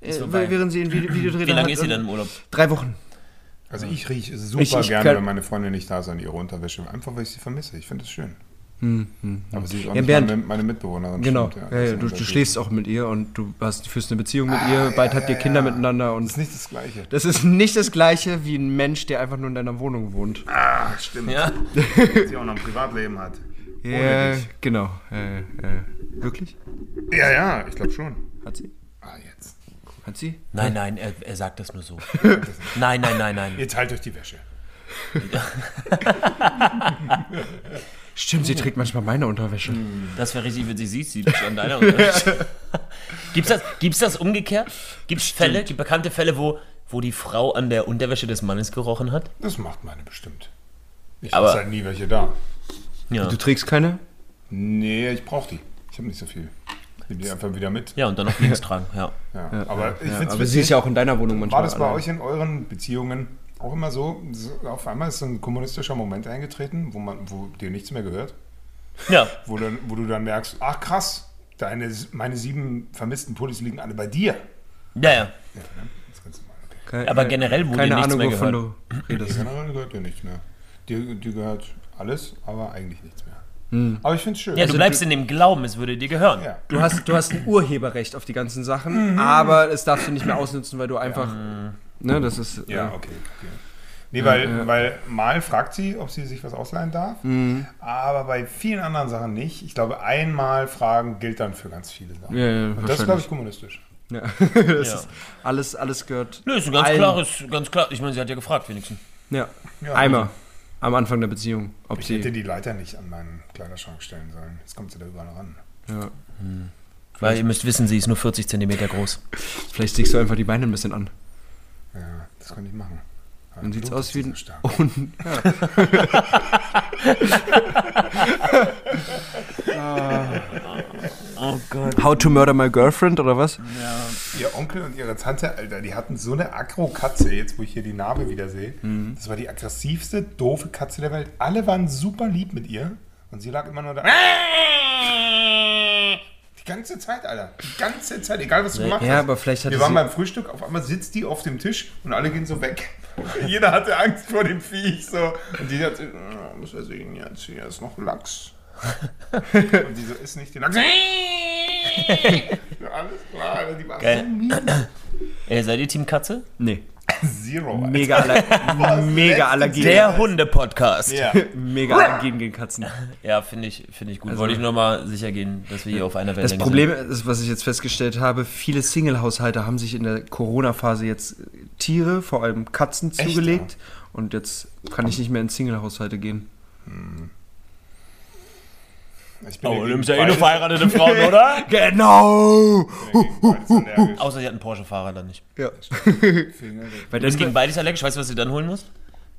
S4: äh, während sie ein Video, [CLEARS THROAT] Video dreht.
S2: Wie lange
S4: hat
S2: ist sie denn im Urlaub?
S4: Drei Wochen.
S3: Also ich rieche super
S4: Ich- ich
S3: gerne,
S4: kann-
S3: wenn meine Freundin nicht da ist an ihrer Unterwäsche. Einfach, weil ich sie vermisse. Ich finde das schön. Aber sie ist auch
S4: Ja,
S3: nicht
S4: Bernd.
S3: meine, meine Mitbewohnerin.
S4: Genau.
S3: stimmt,
S4: Ja,
S3: Das
S4: ja,
S3: ist
S4: du, du schläfst auch mit ihr und du hast, führst eine Beziehung mit ihr.
S3: Ah,
S4: Bald
S3: ja,
S4: habt ihr
S3: ja,
S4: Kinder
S3: ja.
S4: miteinander
S3: Das
S4: und
S3: ist nicht das Gleiche.
S4: das ist nicht das gleiche wie ein Mensch, der einfach nur in deiner Wohnung wohnt.
S3: Ah, stimmt.
S2: Ja. [LAUGHS]
S3: Sie auch noch ein Privatleben hat.
S4: Ja,
S3: dich.
S4: genau. Äh, äh, wirklich?
S3: Ja, ja, ich glaube schon.
S4: Hat sie?
S3: Ah, jetzt.
S4: Hat sie?
S2: Nein, nein, er, er sagt das nur so. [LAUGHS] Nein, nein, nein, nein.
S3: Ihr teilt euch die Wäsche. [LAUGHS]
S4: Stimmt, sie trägt manchmal meine Unterwäsche.
S2: Das wäre richtig witzig. Siehst du an deiner Unterwäsche. [LAUGHS] Gibt's das, gibt's das umgekehrt? Gibt's Fälle, die bekannte Fälle, wo, wo die Frau an der Unterwäsche des Mannes gerochen hat?
S3: Das macht meine bestimmt. Ich
S2: Aber-
S3: habe halt nie welche da.
S2: Ja.
S4: Du trägst keine?
S3: Nee, ich brauche die. Ich habe nicht so viel. Ich nehme die einfach wieder mit.
S2: Ja, und dann noch links tragen, ja.
S3: Ja. aber ich
S4: Ja,
S3: finde
S4: aber sie ist ja auch in deiner Wohnung manchmal.
S3: War das bei
S4: allein.
S3: euch in euren Beziehungen auch immer so? so? Auf einmal ist so ein kommunistischer Moment eingetreten, wo, man, wo dir nichts mehr gehört?
S2: Ja, [LAUGHS]
S3: Wo, dann, wo du dann merkst, ach krass, deine, meine sieben vermissten Pullis liegen alle bei dir.
S2: ja, ja.
S3: Ja, ne? Das. Okay.
S4: Keine,
S2: Aber generell wurde
S4: keine
S2: nichts
S4: Ahnung,
S2: mehr
S4: wovon
S2: gehört.
S4: du redest.
S3: Generell gehört dir nicht mehr. Dir, dir gehört alles, aber eigentlich nichts mehr.
S4: Hm.
S3: Aber ich finde es schön.
S2: Ja, du bleibst in dem Glauben, es würde dir gehören.
S3: ja.
S4: Du hast, du hast ein Urheberrecht auf die ganzen Sachen, aber es darfst du nicht mehr ausnutzen, weil du einfach. Ne, das ist.
S3: Ja,
S4: äh,
S3: okay. okay. Nee, weil, weil mal fragt sie, ob sie sich was ausleihen darf,
S4: Mhm.
S3: aber bei vielen anderen Sachen nicht. Ich glaube, einmal fragen gilt dann für ganz viele Sachen.
S4: Ja, ja,
S3: Und das ist, glaube ich, kommunistisch.
S4: Ja. [LAUGHS] das
S2: Ja.
S4: ist alles, alles gehört.
S2: Nö, ist ein ganz
S4: allen.
S2: klares, ganz klar. Ich meine, sie hat ja gefragt, wenigstens.
S4: Ja.
S3: Ja,
S4: Einmal. Am Anfang der Beziehung. Ob
S3: Ich hätte
S4: sie.
S3: die Leiter nicht an meinen Kleiderschrank stellen sollen. Jetzt kommt sie da überall ran.
S4: Ja.
S2: Weil ihr müsst wissen, sie ist nur 40 Zentimeter groß. [LAUGHS]
S4: Vielleicht legst du einfach die Beine ein bisschen an.
S3: Ja, das könnte ich machen. Aber
S4: Dann sieht's
S3: Blut
S4: aus wie
S3: so
S4: ein.
S3: stark.
S4: Und, [LAUGHS]
S2: Oh Gott.
S4: How to Murder My Girlfriend oder was?
S3: Ihr Onkel und ihre Tante, Alter, die hatten so eine Aggro-Katze, jetzt wo ich hier die Narbe wieder sehe.
S4: Mhm.
S3: Das war die aggressivste, doofe Katze der Welt. Alle waren super lieb mit ihr und sie lag immer nur da. [LAUGHS] Die ganze Zeit, Alter. Die ganze Zeit, egal was du gemacht
S4: Ja,
S3: hast.
S4: aber vielleicht hatte
S3: Wir waren beim Frühstück, auf einmal sitzt die auf dem Tisch und alle gehen so weg. [LAUGHS] Jeder hatte Angst vor dem Viech. So. Und die hat so, "Oh, muss er sehen jetzt, hier ist noch Lachs. [LAUGHS] und die so, ist nicht die Lachs. [LAUGHS] Alles klar, Alter, die war so mies.
S2: Ey, seid ihr Team Katze?
S4: Nee.
S3: Zero. Alter.
S4: Mega, aller [LAUGHS] mega Allergien.
S2: Der Hunde-Podcast.
S3: Ja. [LAUGHS]
S4: Mega Allergien gegen Katzen. [LAUGHS]
S2: Ja, finde ich, finde ich gut.
S4: Also-
S2: Wollte ich nur mal sicher gehen, dass wir hier auf einer
S4: Das
S2: Wellenlänge
S4: Problem ist, was ich jetzt festgestellt habe, viele Single-Haushalte haben sich in der Corona-Phase jetzt Tiere, vor allem Katzen,
S3: Echt,
S4: zugelegt. Und jetzt kann ich nicht mehr in Single-Haushalte gehen.
S3: Bin
S2: Oh, du nimmst ja eh nur verheiratete Frauen, [LAUGHS] oder?
S4: Genau!
S2: Außer sie hat einen Porsche-Fahrer dann nicht.
S4: Ja. [LAUGHS] Weil
S2: Du bist gegen beides allergisch. Weißt du, was du dann holen musst?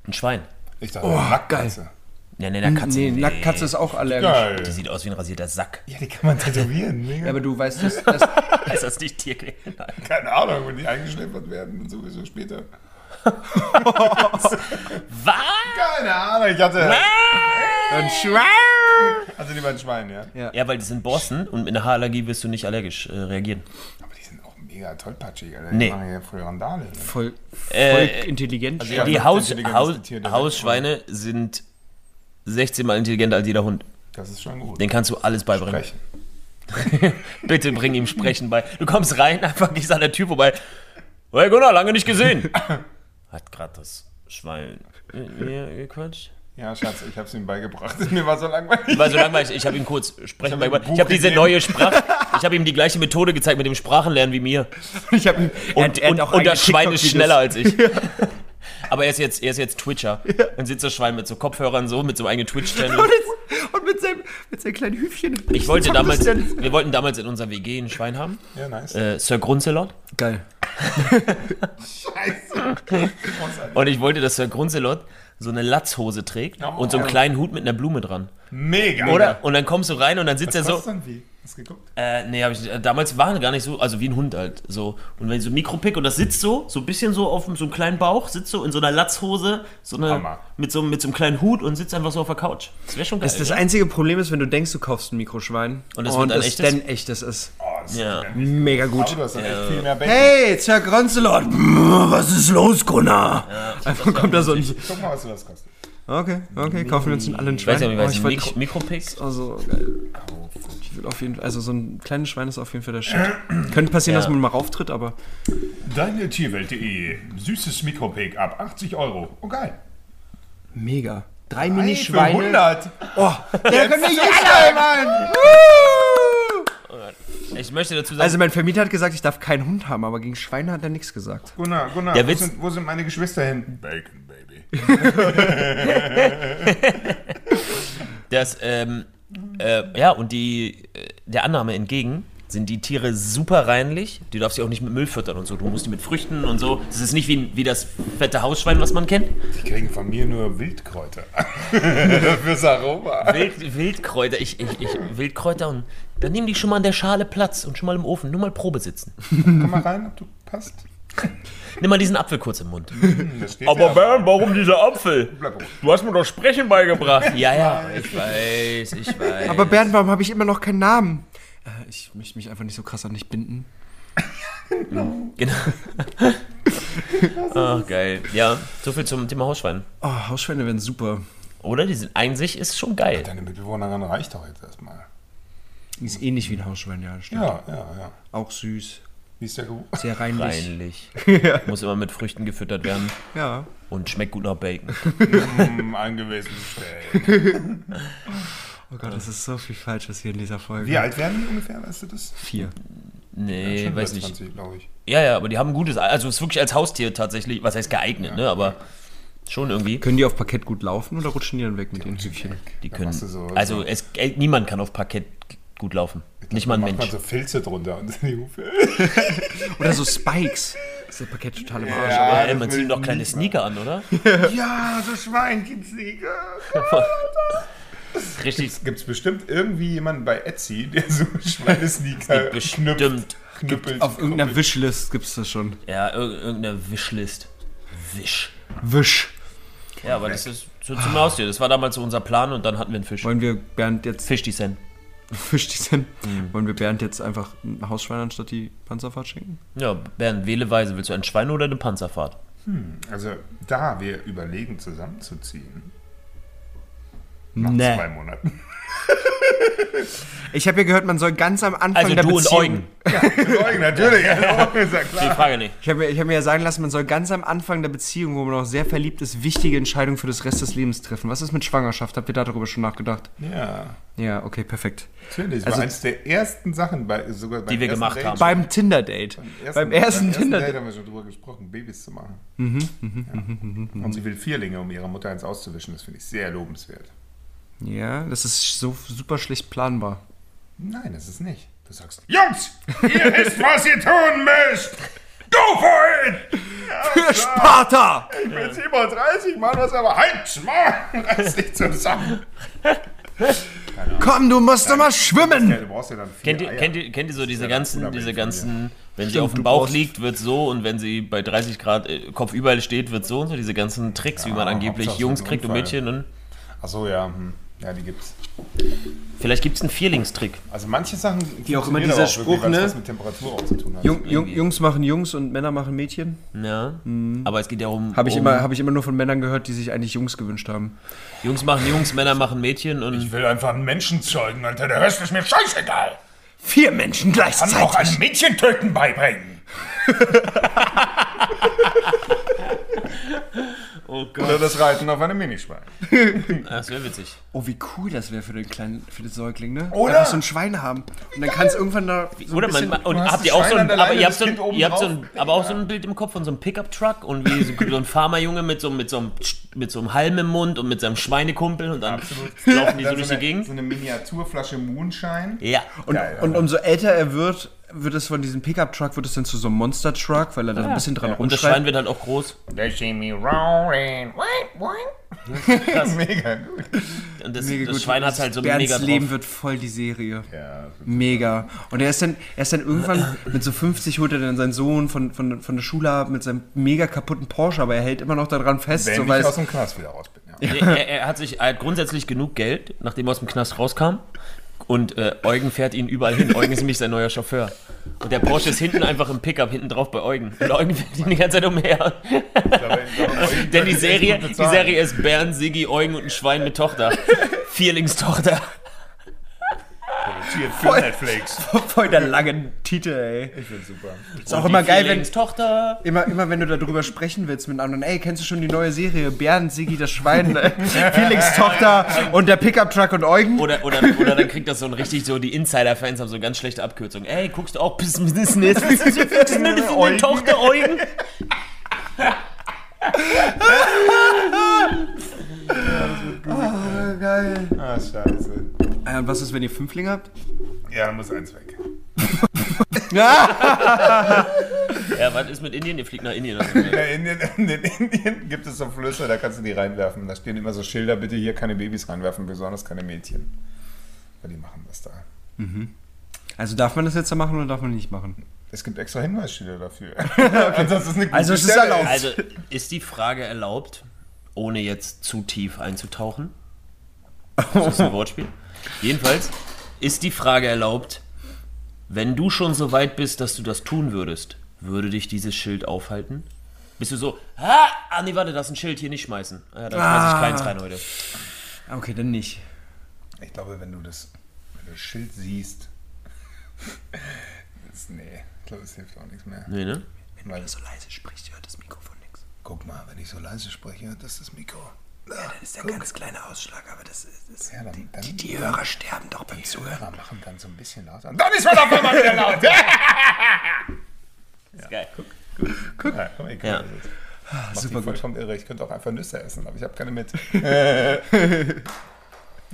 S2: Ein Schwein.
S3: Ich dachte,
S4: Oh,
S3: Nacktkatze.
S2: Ja, nee, eine Katze.
S4: nee, Nacktkatze ist auch allergisch.
S3: Geil.
S2: Die sieht aus wie ein rasierter Sack.
S3: Ja, die kann man tätowieren. [LAUGHS]
S4: Ja, aber du weißt, dass, dass
S2: Heißt das nicht Tier?
S3: Keine Ahnung, wenn die eingeschläfert werden und sowieso später.
S2: Was?
S3: Keine Ahnung, ich hatte.
S4: ein Schwein.
S3: Also lieber ein Schwein, ja.
S2: Ja, weil die sind Borsten und mit einer Haarallergie wirst du nicht allergisch äh, reagieren.
S3: Aber die sind auch mega tollpatschig, Alter.
S2: Nee.
S3: Die machen ja voll Randale. Ne?
S4: Voll, voll
S2: Äh,
S4: intelligent.
S2: Also
S3: Ja,
S2: die Haus, Haus. Hausschweine sind 16 mal intelligenter als jeder Hund.
S3: Das ist schon gut.
S2: Den kannst du alles beibringen.
S3: Sprechen. [LAUGHS]
S2: Bitte bring ihm Sprechen bei. Du kommst rein, einfach gehst an der Tür vorbei. Hey Gunnar, lange nicht gesehen. [LAUGHS] Hat gerade das Schwein mit mir gequatscht.
S3: Ja, Schatz, ich hab's ihm beigebracht. [LAUGHS] Mir war so langweilig.
S2: War so langweilig. Ich habe ihm kurz Sprechen
S3: hab ihm
S2: beigebracht. Ich habe diese neue Sprache. Ich habe ihm die gleiche Methode gezeigt mit dem Sprachenlernen wie mir. [LAUGHS]
S4: Ich hab, ihn- er
S2: Und,
S4: er hat
S2: und,
S4: auch
S2: und das Schwein ist schneller als ich. [LAUGHS] Aber er ist jetzt, er ist jetzt Twitcher. Dann sitzt das Schwein mit so Kopfhörern so, mit so einem eigenen Twitch-Channel.
S4: Und, und mit, seinem, mit seinem kleinen Hüfchen.
S2: Ich wollte damals, wir wollten damals in unserer WG ein Schwein haben.
S3: Ja, nice.
S2: Äh, Sir Grunzelot.
S4: Geil.
S3: Scheiße.
S2: Und ich wollte, dass Sir Grunzelot so eine Latzhose trägt
S3: Oh.
S2: und so einen kleinen Hut mit einer Blume dran.
S3: Mega.
S2: Oder? Und dann kommst du rein und dann sitzt
S3: Was
S2: er so.
S3: dann wie? Hast du geguckt?
S2: Äh, nee, hab ich, äh, damals waren gar nicht so, also wie ein Hund halt, so. Und wenn so ein Mikropick und das sitzt so, so ein bisschen so auf so einem kleinen Bauch, sitzt so in so einer Latzhose, so eine,
S3: Hammer.
S2: mit so, mit so einem kleinen Hut und sitzt einfach so auf der Couch. Das wäre schon geil.
S4: Das, das einzige Problem ist, wenn du denkst, du kaufst ein Mikroschwein
S2: Und es wird dann
S4: es
S2: echtes?
S4: dann echtes ist.
S3: Oh, das
S2: Ja.
S4: Mega
S3: Aber
S4: gut.
S3: du hast dann echt viel mehr Bacon.
S4: Hey, Sir Gronzelot. Was ist los, Gunnar? Einfach kommt da so ein...
S3: Guck mal, was du das kostet.
S4: Okay, okay, kaufen wir uns einen allen
S2: weiß
S4: Schwein.
S2: ja nicht,
S4: Oh,
S2: weiß
S4: ich
S2: ich Mikro, Mikropick.
S4: Also geil. Ich will auf jeden Fall, also so ein kleines Schwein ist auf jeden Fall der Shit. [CLEARS THROAT] Könnte passieren,
S2: Ja.
S4: dass man mal rauftritt, aber
S3: Deine Tierwelt.de. Süßes Mikropick ab 80 Euro. Oh, geil.
S4: mega. Drei Mini-Schweine.
S3: 100.
S4: Oh, der können wir alle, Mann.
S2: Ich möchte dazu sagen,
S4: Also mein Vermieter hat gesagt, ich darf keinen Hund haben, aber gegen Schweine hat er nichts gesagt.
S3: Gunnar, Gunnar,
S2: Der
S3: wo,
S2: Witz-
S3: sind, wo sind meine Geschwister hin? Bacon, Baby. [LAUGHS]
S2: dass, ähm, äh, ja, und die, äh, der Annahme entgegen sind die Tiere super reinlich. Du darfst sie auch nicht mit Müll füttern und so. Du musst die mit Früchten und so. Das ist nicht wie, wie das fette Hausschwein, was man kennt.
S3: Die kriegen von mir nur Wildkräuter. [LAUGHS] Fürs Aroma.
S2: Wild, Wildkräuter, ich, ich, ich, Wildkräuter und dann nehmen die schon mal an der Schale Platz und schon mal im Ofen. Nur mal Probe sitzen.
S3: Komm mal rein, ob du passt.
S2: Nimm mal diesen Apfel kurz im Mund.
S3: Steht ja.
S2: Bernd, warum dieser Apfel? Du hast mir doch Sprechen beigebracht. Ja, ja, ich weiß, ich weiß.
S4: Aber Bernd, warum habe ich immer noch keinen Namen? Äh, ich möchte mich einfach nicht so krass an dich binden. [LAUGHS]
S2: Genau. Ach, [LAUGHS] geil. Ja, so viel zum Thema Hausschwein.
S4: Oh, Hausschweine wären super.
S2: Oder? Die sind einzig ist schon geil.
S3: Deine Mitbewohnerin reicht doch jetzt erstmal.
S4: Die ist ähnlich wie ein Hausschwein, ja, stimmt.
S3: Ja, ja, ja.
S4: Auch süß.
S3: Wie ist der Geruch?
S4: Sehr reinlich.
S2: Reinlich. [LAUGHS] Muss immer mit Früchten gefüttert werden
S4: Ja.
S2: und schmeckt gut nach Bacon.
S3: Mm, angewiesen stellen.
S4: Oh Gott, das ist so viel Falsches hier in dieser Folge.
S3: Wie alt werden die ungefähr, weißt du das?
S4: Vier.
S2: Nee,
S3: Schon
S2: weiß nicht.
S3: 20, glaube ich.
S2: Ja, ja, aber die haben ein gutes, also es ist wirklich als Haustier tatsächlich, was heißt geeignet, ne? Aber schon irgendwie.
S4: Können die auf Parkett gut laufen oder rutschen die dann weg mit den Hübchen?
S2: Die können.
S3: so-
S2: also
S3: so-
S2: es, äh, niemand kann auf Parkett gut laufen. Nicht mal ein Mensch.
S3: man so Filze drunter und [LAUGHS] die Hufe. [LAUGHS]
S4: Oder so Spikes. Das ist das Parkett total im Arsch.
S3: Ja,
S2: Ja,
S3: das
S2: ey, man zieht ihm doch kleine Sneaker an, oder? [LAUGHS]
S3: Ja, so Schweinchensneaker.
S2: Richtig
S3: Gibt es bestimmt irgendwie jemanden bei Etsy, der so [LAUGHS] Schweinesneaker
S2: bestimmt.
S3: knüppelt.
S4: Auf irgendeiner Wishlist gibt's das schon.
S2: Ja, ir- irgendeine Wishlist. Wisch.
S4: Wish.
S2: Ja, aber das ist so zum Haustier. Das war damals so unser Plan und dann hatten wir einen Fisch.
S4: Wollen wir Bernd jetzt
S2: Fisch die Cent. [LAUGHS]
S4: Fisch die sind? Wollen wir Bernd jetzt einfach ein Hausschwein anstatt die Panzerfahrt schenken?
S2: Ja, Bernd, wähleweise. Willst du ein Schwein oder eine Panzerfahrt?
S3: Also, da wir überlegen, zusammenzuziehen. Nach zwei Monaten.
S4: Ich habe ja gehört, man soll ganz am Anfang
S2: Also
S4: der
S2: du und
S4: Beziehung.
S2: Eugen.
S3: Eugen, natürlich. Also, [LAUGHS] ist ja
S2: Die
S3: klar.
S2: Frage nicht.
S4: Ich habe mir, hab mir ja sagen lassen, man soll ganz am Anfang der Beziehung, wo man noch sehr verliebt ist, wichtige Entscheidungen für das Rest des Lebens treffen. Was ist mit Schwangerschaft? Habt ihr darüber schon nachgedacht?
S3: Ja,
S4: Ja, okay, perfekt.
S3: natürlich. Das
S4: Also-
S3: war eines der ersten Sachen, bei, sogar beim
S2: Die wir
S3: ersten
S2: gemacht
S3: Date.
S2: haben.
S4: Beim Tinder-Date. Beim ersten
S3: Date
S4: Tinder-Date.
S3: haben wir schon drüber gesprochen, Babys zu machen.
S4: Mhm,
S3: ja. Und sie will Vierlinge, um ihrer Mutter eins auszuwischen. Das finde ich sehr lobenswert.
S4: Ja, das ist so super schlecht planbar.
S3: Nein, das ist nicht. Du sagst, Jungs, ihr [LAUGHS] wisst, was ihr tun müsst. Go for it!
S4: Für Sparta!
S3: Ich bin 37, Mann, was aber halt, Mann, reiß dich zusammen.
S4: Komm, du musst doch mal
S3: Ja,
S4: schwimmen!
S3: du brauchst ja dann
S2: Kennt ihr, kennt, ihr, kennt ihr so diese
S3: ja
S2: ganzen, diese ganzen, wenn sie
S4: Stimmt,
S2: auf dem Bauch liegt, wird so und wenn sie bei 30 Grad äh, kopfüber steht, wird so und so, diese ganzen Tricks, wie man angeblich Jungs kriegt und. Mädchen und
S3: Ach so, ja. Hm. Ja, die gibt's.
S2: vielleicht gibt es einen Vierlingstrick.
S3: Also manche Sachen
S4: Wie auch immer dieser
S3: auch
S4: Spruch,
S3: wirklich, weil es
S4: ne?
S3: was mit Temperatur auch zu tun hat.
S4: Jung, Jung, Jungs machen Jungs und Männer machen Mädchen.
S2: Ja, aber es geht ja um,
S4: Habe ich,
S2: um
S4: immer, hab ich immer nur von Männern gehört, die sich eigentlich Jungs gewünscht haben.
S2: Jungs machen Jungs, Männer machen Mädchen und
S3: Ich will einfach einen Menschen zeugen, Alter. Der Rest ist mir scheißegal.
S4: Vier Menschen
S3: Kann auch
S4: gleichzeitig!
S3: einem Mädchen töten beibringen. [LAUGHS]
S2: oh
S3: Oder
S2: Gott,
S3: das Reiten auf einem Minischwein. [LAUGHS]
S2: das wäre witzig.
S4: Oh, wie cool das wäre für den kleinen, für den Säugling, ne?
S3: Oder?
S4: Einfach so ein Schwein haben. Und dann kann es irgendwann da so
S2: Oder man, und habt ihr auch so ein, aber ihr habt so ein, ihr habt so ein, aber auch so ein Bild im Kopf von so einem Pickup-Truck und wie so, so ein Farmerjunge mit so, mit, so einem, mit so einem Halm im Mund und mit seinem Schweinekumpel und dann [LAUGHS] laufen die so durch die Gegend.
S3: So eine Miniaturflasche Moonshine.
S2: Ja.
S4: Und,
S3: Geil,
S4: und
S3: Alter.
S4: umso älter er wird, wird es von diesem Pickup-Truck, wird es dann zu so einem Monster-Truck, weil er da ein bisschen dran
S2: Und das Schwein
S4: rumschreit.
S2: wird halt auch groß.
S3: They see me rolling. [LAUGHS] Mega gut.
S2: Und das,
S4: Mega
S2: das
S4: gut.
S2: Schwein hat halt so
S4: Bernds
S2: mega
S4: Leben
S2: drauf.
S4: wird voll die Serie.
S3: Ja,
S4: Mega. Und er ist dann, er ist dann irgendwann mit so 50 holt er dann seinen Sohn von, von, von der Schule ab mit seinem mega kaputten Porsche, aber er hält immer noch daran fest,
S3: wenn
S4: so,
S3: ich aus dem Knast wieder raus bin. Ja.
S2: Er, er hat sich er hat grundsätzlich genug Geld, nachdem er aus dem Knast rauskam. Und äh, Eugen fährt ihn überall hin. Eugen ist nämlich sein neuer Chauffeur. Und der Porsche ist hinten einfach im Pickup, hinten drauf bei Eugen. Und Eugen fährt ihn die ganze Zeit umher. Denn die Serie, die Serie ist Bernd, Siggi, Eugen und ein Schwein mit Tochter. Vierlingstochter.
S3: Produziert für Netflix. [LAUGHS]
S4: voll der lange Titel, ey.
S3: Ich find's super.
S4: Ist auch immer geil, wenn,
S2: Vierlingstochter.
S4: immer, immer wenn du darüber sprechen willst mit anderen, ey, kennst du schon die neue Serie? Bernd, Siggi, das Schwein, äh, [LAUGHS] Felix Tochter und der Pickup-Truck und Eugen?
S2: Oder, oder, oder dann kriegt das so ein richtig so, die Insider-Fans haben so ganz schlechte Abkürzungen. Ey, guckst du auch bis Business? Das ist eine Tochter Eugen. [LAUGHS]
S4: Ah, geil.
S3: Ah, scheiße.
S4: Äh, und was ist, wenn ihr Fünflinge habt?
S3: Ja, dann muss eins weg. [LAUGHS]
S2: Ja, was ist mit Indien? Ihr fliegt nach Indien. Also,
S3: In Indien, in Indien gibt es so Flüsse, da kannst du die reinwerfen. Da stehen immer so Schilder, bitte hier keine Babys reinwerfen, besonders keine Mädchen. Weil die machen das da.
S4: Also darf man das jetzt da machen oder darf man nicht machen?
S3: Es gibt extra Hinweisschilder dafür. [LAUGHS] also, [LAUGHS] das ist eine gute
S4: Also es ist erlaubt.
S2: also ist die Frage erlaubt, ohne jetzt zu tief einzutauchen? Das ist ein [LAUGHS] Wortspiel. Jedenfalls ist die Frage erlaubt, wenn du schon so weit bist, dass du das tun würdest, würde dich dieses Schild aufhalten? Bist du so, ah, ah nee, warte, das ist ein Schild hier nicht schmeißen. Ah, da schmeiß ich keins rein heute.
S4: Okay, dann nicht.
S3: Ich glaube, wenn du das, wenn du das Schild siehst, [LAUGHS] Das, nee, ich glaube, das hilft auch nichts mehr.
S2: Nee, ne?
S3: Weil,
S5: so leise sprichst, hört das Mikrofon.
S3: Guck mal, wenn ich so leise spreche, das ist das Mikro.
S5: Ja, das ist der ganz kleine Ausschlag, aber das ist. Das
S3: Ja, dann, dann
S5: die, die Hörer sterben doch beim
S3: die
S5: Zuhören.
S3: Hörer machen dann so ein bisschen lauter. Und dann ist man auf einmal wieder laut. ja,
S2: Ist geil.
S3: guck mal, ich kann
S2: Ja.
S3: das jetzt. Macht
S4: super
S3: die
S4: gut.
S3: vollkommen irre. Ich könnte auch einfach Nüsse essen, aber ich habe keine mit. [LAUGHS]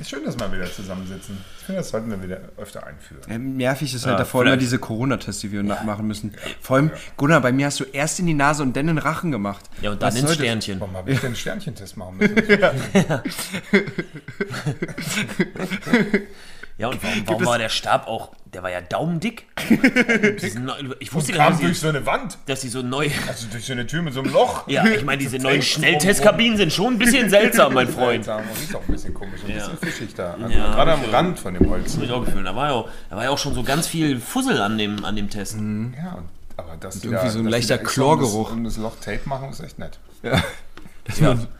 S3: ist schön, dass wir wieder zusammensitzen. Ich finde, das sollten wir wieder öfter einführen.
S4: Ja, nervig ist halt
S2: Ja,
S4: davor immer diese Corona-Tests, die wir na- machen müssen. Vor allem, Gunnar, bei mir hast du erst in die Nase und dann in den Rachen gemacht.
S2: Ja, und dann ins? Sternchen.
S3: Warum habe ich den Sternchentest machen müssen? [LAUGHS] [LAUGHS] [LAUGHS]
S2: Ja, und warum, warum war der Stab auch, der war ja daumendick? [LAUGHS] Neu- ich wusste gar
S3: Kam
S2: nicht,
S3: durch
S2: dass
S3: so eine Wand.
S2: dass die so neu...
S3: Also durch so eine Tür mit so einem Loch.
S2: Ja, ich meine, diese [LAUGHS] neuen Schnelltestkabinen sind schon ein bisschen [LAUGHS] seltsam, mein Freund.
S3: Seltsam und riecht auch ein bisschen komisch, ein
S2: Ja.
S3: bisschen fischig da. Also
S2: Ja,
S3: gerade am. Rand von dem Holz.
S2: Hab ich auch gefühlt. Da war ja auch, da war ja auch schon so ganz viel Fussel an dem, an dem Test.
S3: Ja, und- aber das
S4: irgendwie so ein leichter
S3: um das-
S4: Chlorgeruch.
S3: Um das Loch Tape machen, ist echt nett.
S2: Ja.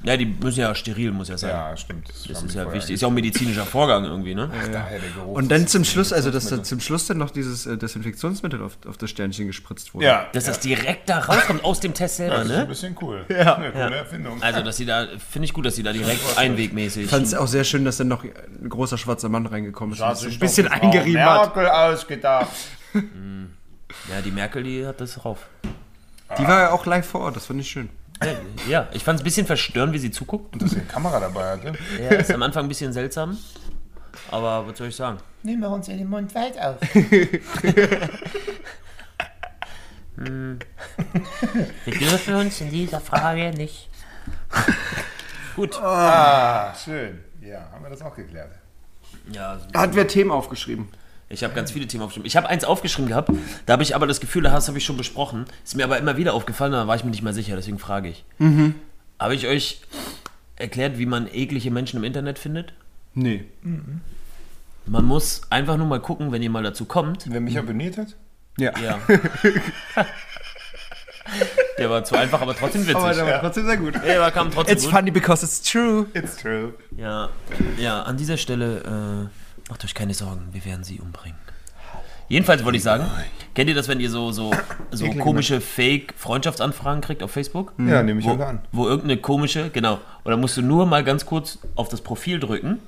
S2: Ja, die müssen ja steril, muss ja sein.
S3: Ja, stimmt. Das,
S2: Das ist ja wichtig. Ist ja auch ein medizinischer Vorgang irgendwie, ne?
S3: eigentlich- Daher der Geruch.
S4: Und dann zum
S3: ist-
S4: Schluss, also dass da zum Schluss dann noch dieses äh, Desinfektionsmittel auf, auf das Sternchen gespritzt wurde.
S3: Ja,
S2: Dass das direkt da rauskommt aus dem Test selber,
S3: das ist ein
S2: ne?
S3: bisschen cool. Ja. Eine coole Erfindung.
S2: Also, dass sie da, finde ich gut, dass sie da direkt einwegmäßig.
S4: Ich fand es auch sehr schön, dass dann noch ein großer schwarzer Mann reingekommen ist und das so ein bisschen eingerieben hat.
S3: Merkel ausgedacht. [LAUGHS]
S2: Ja, die Merkel, die hat das drauf.
S4: Die war ja auch live vor Ort, das fand ich schön.
S2: Ja, ich fand es ein bisschen verstörend, wie sie zuguckt.
S3: Dass sie eine Kamera dabei hatte.
S2: Ja, ist am Anfang ein bisschen seltsam. Aber was soll ich sagen?
S3: Nehmen wir uns in den Mund weit auf. [LAUGHS]
S2: Wir dürfen uns in dieser Frage nicht. Gut.
S3: Ah, schön. Ja, haben wir das auch geklärt.
S2: Ja,
S4: Hat wer Themen aufgeschrieben?
S2: Ich habe ganz viele Themen aufgeschrieben. Ich habe eins aufgeschrieben gehabt, da habe ich aber das Gefühl, das habe ich schon besprochen. Ist mir aber immer wieder aufgefallen, da war ich mir nicht mehr sicher, deswegen frage ich. Habe ich euch erklärt, wie man eklige Menschen im Internet findet?
S4: Nee.
S2: Man muss einfach nur mal gucken, wenn ihr mal dazu kommt.
S3: Wer mich abonniert hat?
S4: Ja.
S2: Ja. [LAUGHS] Der war zu einfach, aber trotzdem witzig.
S4: Aber der war trotzdem sehr gut.
S2: Der war, kam trotzdem
S4: It's
S2: gut.
S4: funny because it's true.
S3: It's true.
S2: Ja, ja, an dieser Stelle, äh, macht euch keine Sorgen, wir werden sie umbringen. Jedenfalls wollte ich sagen, kennt ihr das, wenn ihr so, so, so
S3: Eklige
S2: komische Fake-Freundschaftsanfragen kriegt auf Facebook?
S3: Ja, nehme ich
S2: Wo,
S3: an.
S2: wo irgendeine komische, genau, und dann musst du nur mal ganz kurz auf das Profil drücken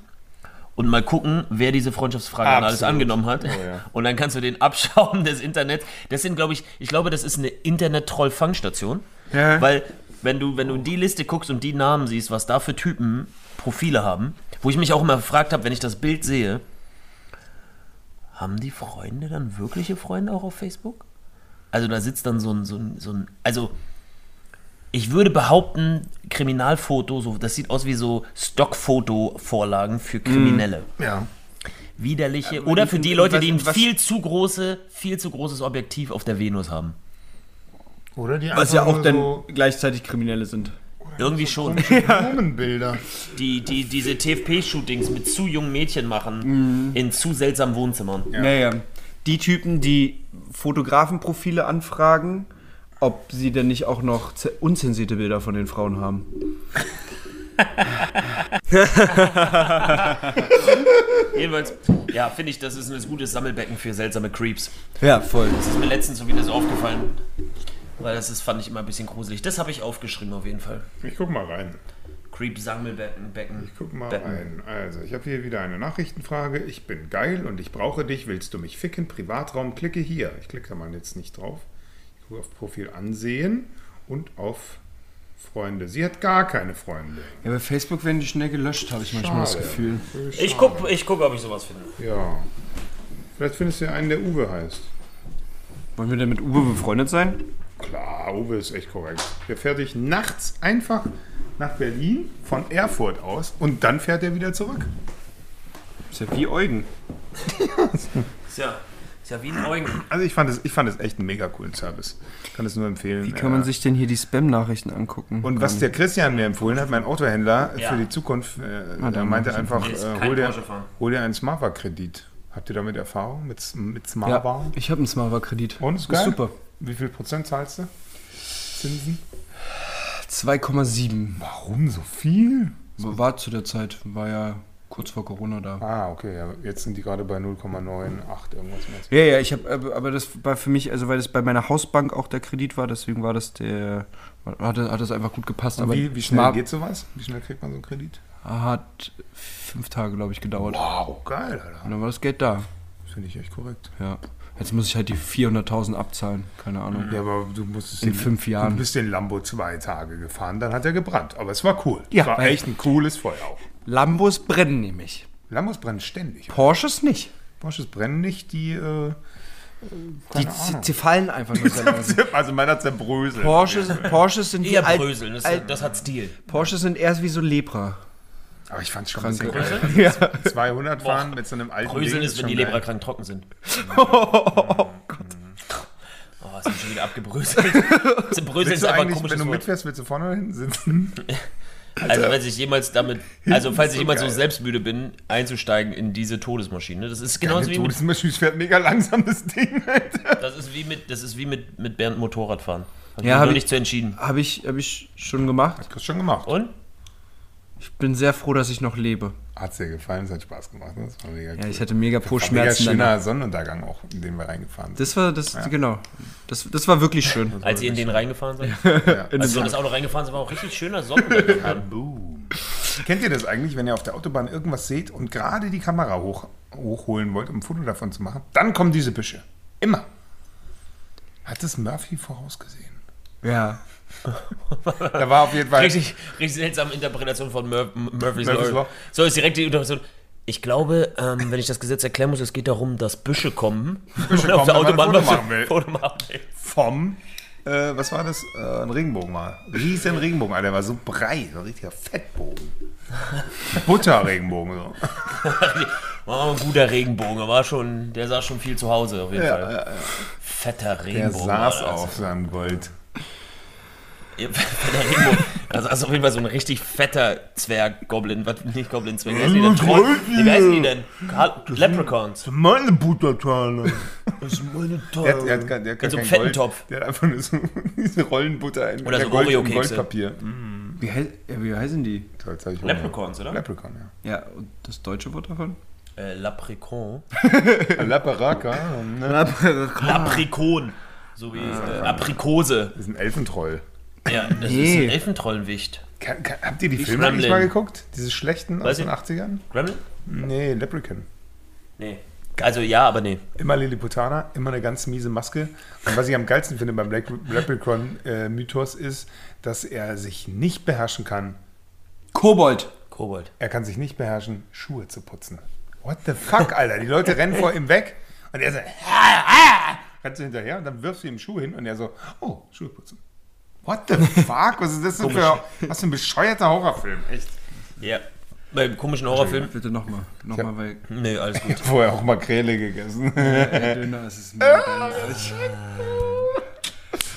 S2: und mal gucken, wer diese Freundschaftsfrage dann alles angenommen hat.
S3: Oh, ja. [LAUGHS]
S2: Und dann kannst du den Abschaum des Internets, das sind, glaube ich, ich glaube, das ist eine Internet-Troll-Fangstation.
S4: Ja.
S2: Weil, wenn du, wenn du in die Liste guckst und die Namen siehst, was da für Typen Profile haben, wo ich mich auch immer gefragt habe, wenn ich das Bild sehe, haben die Freunde dann wirkliche Freunde auch auf Facebook? Also da sitzt dann so ein, so ein, so ein also ich würde behaupten, Kriminalfoto, so, das sieht aus wie so Stockfoto-Vorlagen für Kriminelle.
S3: Ja.
S2: Widerliche. Oder für die Leute, die ein
S4: was-
S2: viel zu große, viel zu großes Objektiv auf der Venus haben.
S3: Oder die
S4: Was ja auch
S3: nur
S4: dann
S3: so
S4: gleichzeitig Kriminelle sind.
S2: Irgendwie schon. [LAUGHS]
S3: Blumenbilder.
S2: die, die diese TFP-Shootings mit zu jungen Mädchen machen in zu seltsamen Wohnzimmern.
S4: Ja. ja. Die Typen, die Fotografenprofile anfragen, ob sie denn nicht auch noch ze- unzensierte Bilder von den Frauen haben. [LAUGHS]
S2: Jedenfalls, ja, finde ich, das ist ein gutes Sammelbecken für seltsame Creeps.
S4: Ja, voll.
S2: Das ist mir letztens so wieder so aufgefallen. Weil das ist, fand ich immer ein bisschen gruselig. Das habe ich aufgeschrieben auf jeden Fall.
S3: Ich guck mal rein.
S2: Creep-Sammelbecken. Becken.
S3: Ich guck mal
S2: Betten.
S3: rein. Also, ich habe hier wieder eine Nachrichtenfrage. Ich bin geil und ich brauche dich. Willst du mich ficken? Privatraum. Klicke hier. Ich klicke da mal jetzt nicht drauf. Ich gucke auf Profil ansehen und auf Freunde. Sie hat gar keine Freunde.
S4: Ja, bei Facebook werden die schnell gelöscht, habe ich manchmal das
S3: Schade.
S4: Gefühl.
S2: Ich gucke, ich guck, ob ich sowas finde.
S3: Ja. Vielleicht findest du ja einen, der Uwe heißt.
S4: Wollen wir denn mit Uwe befreundet sein?
S3: Klar, Uwe ist echt korrekt. Der fährt dich nachts einfach nach Berlin von Erfurt aus und dann fährt er wieder zurück.
S4: Ist ja wie Eugen. [LAUGHS]
S2: Ist ja, ist ja wie ein Eugen.
S3: Also ich fand es, ich fand es echt einen mega coolen Service. Kann es nur empfehlen.
S4: Wie kann man
S3: Äh,
S4: sich denn hier die Spam-Nachrichten angucken?
S3: Und was der Christian mir empfohlen hat, mein Autohändler
S2: Ja.
S3: für die Zukunft, äh,
S4: Ah,
S3: er
S4: dann
S3: meinte einfach, äh, hol, dir, hol dir einen Smava-Kredit. Habt ihr damit Erfahrung mit, mit
S4: ja,
S3: Smava?
S4: ich habe einen Smava-Kredit.
S3: Und ist
S4: Ist
S3: geil?
S4: super.
S3: Wie viel Prozent zahlst du? Zinsen?
S4: 2,7.
S3: Warum so viel?
S4: War zu der Zeit, war ja kurz vor Corona da.
S3: Ah, okay. Ja, jetzt sind die gerade bei 0,98 irgendwas.
S4: Ja, ja, ich habe, aber das war für mich, also weil das bei meiner Hausbank auch der Kredit war, deswegen war das der, hat, hat das einfach gut gepasst.
S3: Und
S4: aber
S3: wie, wie schnell geht sowas? Wie schnell kriegt man so einen Kredit?
S4: hat fünf Tage, glaube ich, gedauert.
S3: Wow, geil,
S4: Und
S3: Alter.
S4: dann war das Geld da.
S3: Finde ich echt korrekt.
S4: Ja. Jetzt muss ich halt die 400.000 abzahlen, keine Ahnung.
S3: Ja, aber du musstest
S4: In
S3: den-
S4: fünf Jahren.
S3: Du bist den Lambo zwei Tage gefahren, dann hat er gebrannt. Aber es war cool.
S4: Ja,
S3: es war echt ein cooles Feuer auch.
S4: Lambos brennen nämlich.
S3: Lambos brennen ständig.
S4: Porsches nicht.
S3: Porsches brennen nicht, die. Äh,
S4: Die,
S3: keine
S4: sie,
S3: Ahnung.
S4: sie fallen einfach nur [LAUGHS]
S3: also meiner zerbröselt.
S4: Porsches, Porsches sind
S2: Eher
S4: alt,
S2: bröseln, das,
S4: alt,
S2: das hat Stil.
S4: Porsches sind erst wie so Lepra.
S3: Aber ich fand es schon ein bisschen
S4: Kranke.
S3: geil. [LAUGHS] Ja. 200 fahren mit so einem alten
S2: Bröseln
S3: Ding
S2: ist, wenn die. Lebrakranken trocken sind. [LAUGHS] oh [LAUGHS] Gott. Oh, ist schon wieder abgebröselt. Bröseln ist einfach ein
S3: eigentlich, wenn du mitfährst, willst du vorne oder hinten sitzen?
S2: Also, wenn ich jemals damit, also falls
S3: so
S2: ich jemals so selbstmüde bin, einzusteigen in diese Todesmaschine. Das ist genauso wie
S3: Du,
S2: mit,
S3: fährt mega langsam, das Ding. Alter.
S2: das ist wie mit, das ist wie mit, mit Bernd Motorradfahren. Hab
S4: Ja,
S2: ja,
S4: hab
S2: habe
S4: ich-
S2: nicht zu entschieden.
S4: Habe ich, hab ich schon gemacht.
S3: Hast du schon gemacht.
S2: Und?
S4: Ich bin sehr froh, dass ich noch lebe.
S3: Hat's dir gefallen, es hat Spaß gemacht. Ne? Das war mega
S4: Ja, ich hatte mega pro
S3: War mega
S4: Schmerzen.
S3: schöner
S4: danach.
S3: Sonnenuntergang auch, in den wir reingefahren sind.
S4: Das war, das, genau. Das, das war wirklich schön.
S2: Als ihr in den reingefahren seid?
S3: Ja. [LAUGHS]
S2: Als wir in das Auto reingefahren sind, war auch richtig schöner Sonnenuntergang. [LAUGHS]
S3: Kennt ihr das eigentlich, wenn ihr auf der Autobahn irgendwas seht und gerade die Kamera hoch, hochholen wollt, um ein Foto davon zu machen? Dann kommen diese Büsche. Immer. Hat das Murphy vorausgesehen?
S4: Ja.
S3: Da war auf jeden Fall.
S2: Richtig, richtig seltsame Interpretation von Mur Murphy's,
S3: Murphy's
S2: Law. So ist direkt die Interpretation. Ich glaube, ähm, wenn ich das Gesetz erklären muss, es geht darum, dass Büsche kommen.
S3: Büsche
S2: und [LAUGHS] auf
S3: kommen,
S2: der Autobahn was
S3: machen will.
S2: Foto machen will.
S3: vom, äh, was war das? Äh, ein Regenbogen war. Riesen Regenbogen, Alter. Der war so breit, so ein richtiger Fettbogen. [LAUGHS] Butterregenbogen, so. [LAUGHS]
S2: War ein guter Regenbogen, war schon, der saß schon viel zu Hause auf jeden
S3: Ja,
S2: Fall.
S3: ja, ja.
S2: Fetter
S3: Der
S2: Regenbogen.
S3: saß
S2: war das.
S3: auf seinem Gold.
S2: Das [LAUGHS] ist auf jeden Fall so ein richtig fetter Zwerg-Goblin. Was, nicht Goblin-Zwerg. Wie heißen die denn? Troll? Nee, wie heißen die denn? Karl- Leprechauns.
S3: Meine Buttertale.
S2: Das ist meine
S3: Der, hat- der, hat, gar- der hat
S2: In so einem
S3: kein
S2: fetten
S3: Gold.
S2: Topf.
S3: Der hat einfach nur so [LAUGHS] diese Rollenbutter in
S2: Oder
S3: der
S2: so
S3: Gold,
S2: Oreo-Kekse.
S3: Goldpapier.
S4: Wie, hei ja, wie heißen die?
S2: Leprechauns, oder?
S3: Leprechaun, ja.
S4: Ja, und das deutsche Wort davon?
S2: Äh, Lapricon. [LAUGHS]
S3: Leperaka. Ne?
S2: Laprikon. So wie äh, Aprikose.
S3: Das ist ein Elfentroll.
S2: Ja, das
S4: Nee.
S2: ist ein Elfentrollenwicht.
S3: Kann, kann, habt ihr die
S2: Wie
S3: Filme eigentlich mal geguckt? Diese schlechten aus
S2: Weiß
S3: den
S2: ich.
S3: 80ern?
S2: Gremlin?
S3: Nee, Leprechaun.
S2: Nee. Also ja, aber nee.
S3: Immer Lilliputaner, immer eine ganz miese Maske. Und was ich am geilsten finde beim Black- Leprechaun-Mythos ist, dass er sich nicht beherrschen kann.
S4: Kobold.
S2: Kobold.
S3: Er kann sich nicht beherrschen, Schuhe zu putzen. What the fuck, Alter? Die Leute rennen vor ihm weg und er so, [LAUGHS] rennst du hinterher und dann wirfst du ihm Schuhe hin und er so, oh, Schuhe putzen. What the fuck? Was ist das denn für, was für ein bescheuerter Horrorfilm? Echt?
S2: Ja. Beim komischen Horrorfilm?
S4: Bitte nochmal. Nochmal, weil
S2: Nee, alles gut. [LAUGHS]
S3: Vorher auch Makrele gegessen.
S4: äh, Döner es ist mega geil.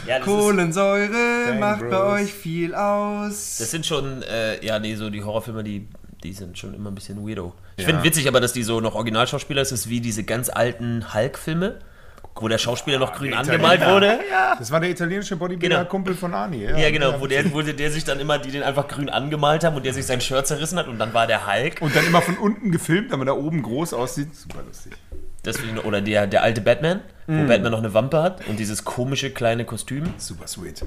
S2: Ja,
S4: Kohlensäure macht bei euch viel aus.
S2: das sind schon, äh, ja, nee, so die Horrorfilme, die, die sind schon immer ein bisschen weirdo. Ich
S3: Ja.
S2: finde witzig aber, dass die so noch Originalschauspieler ist. Es ist wie diese ganz alten Hulk-Filme, wo der Schauspieler noch grün
S3: der
S2: angemalt
S3: Italiener.
S2: wurde.
S3: Das war der italienische Bodybuilder-Kumpel von Ani. Ja,
S2: Ja, genau, wo der, wo der sich dann immer, die den einfach grün angemalt haben und der sich sein Shirt zerrissen hat und dann war der Hulk.
S3: Und dann immer von unten gefilmt, damit er oben groß aussieht. Super lustig.
S2: Deswegen, oder der, der alte Batman, wo
S3: Mhm.
S2: Batman noch eine Wampe hat und dieses komische kleine Kostüm,
S3: Super sweet.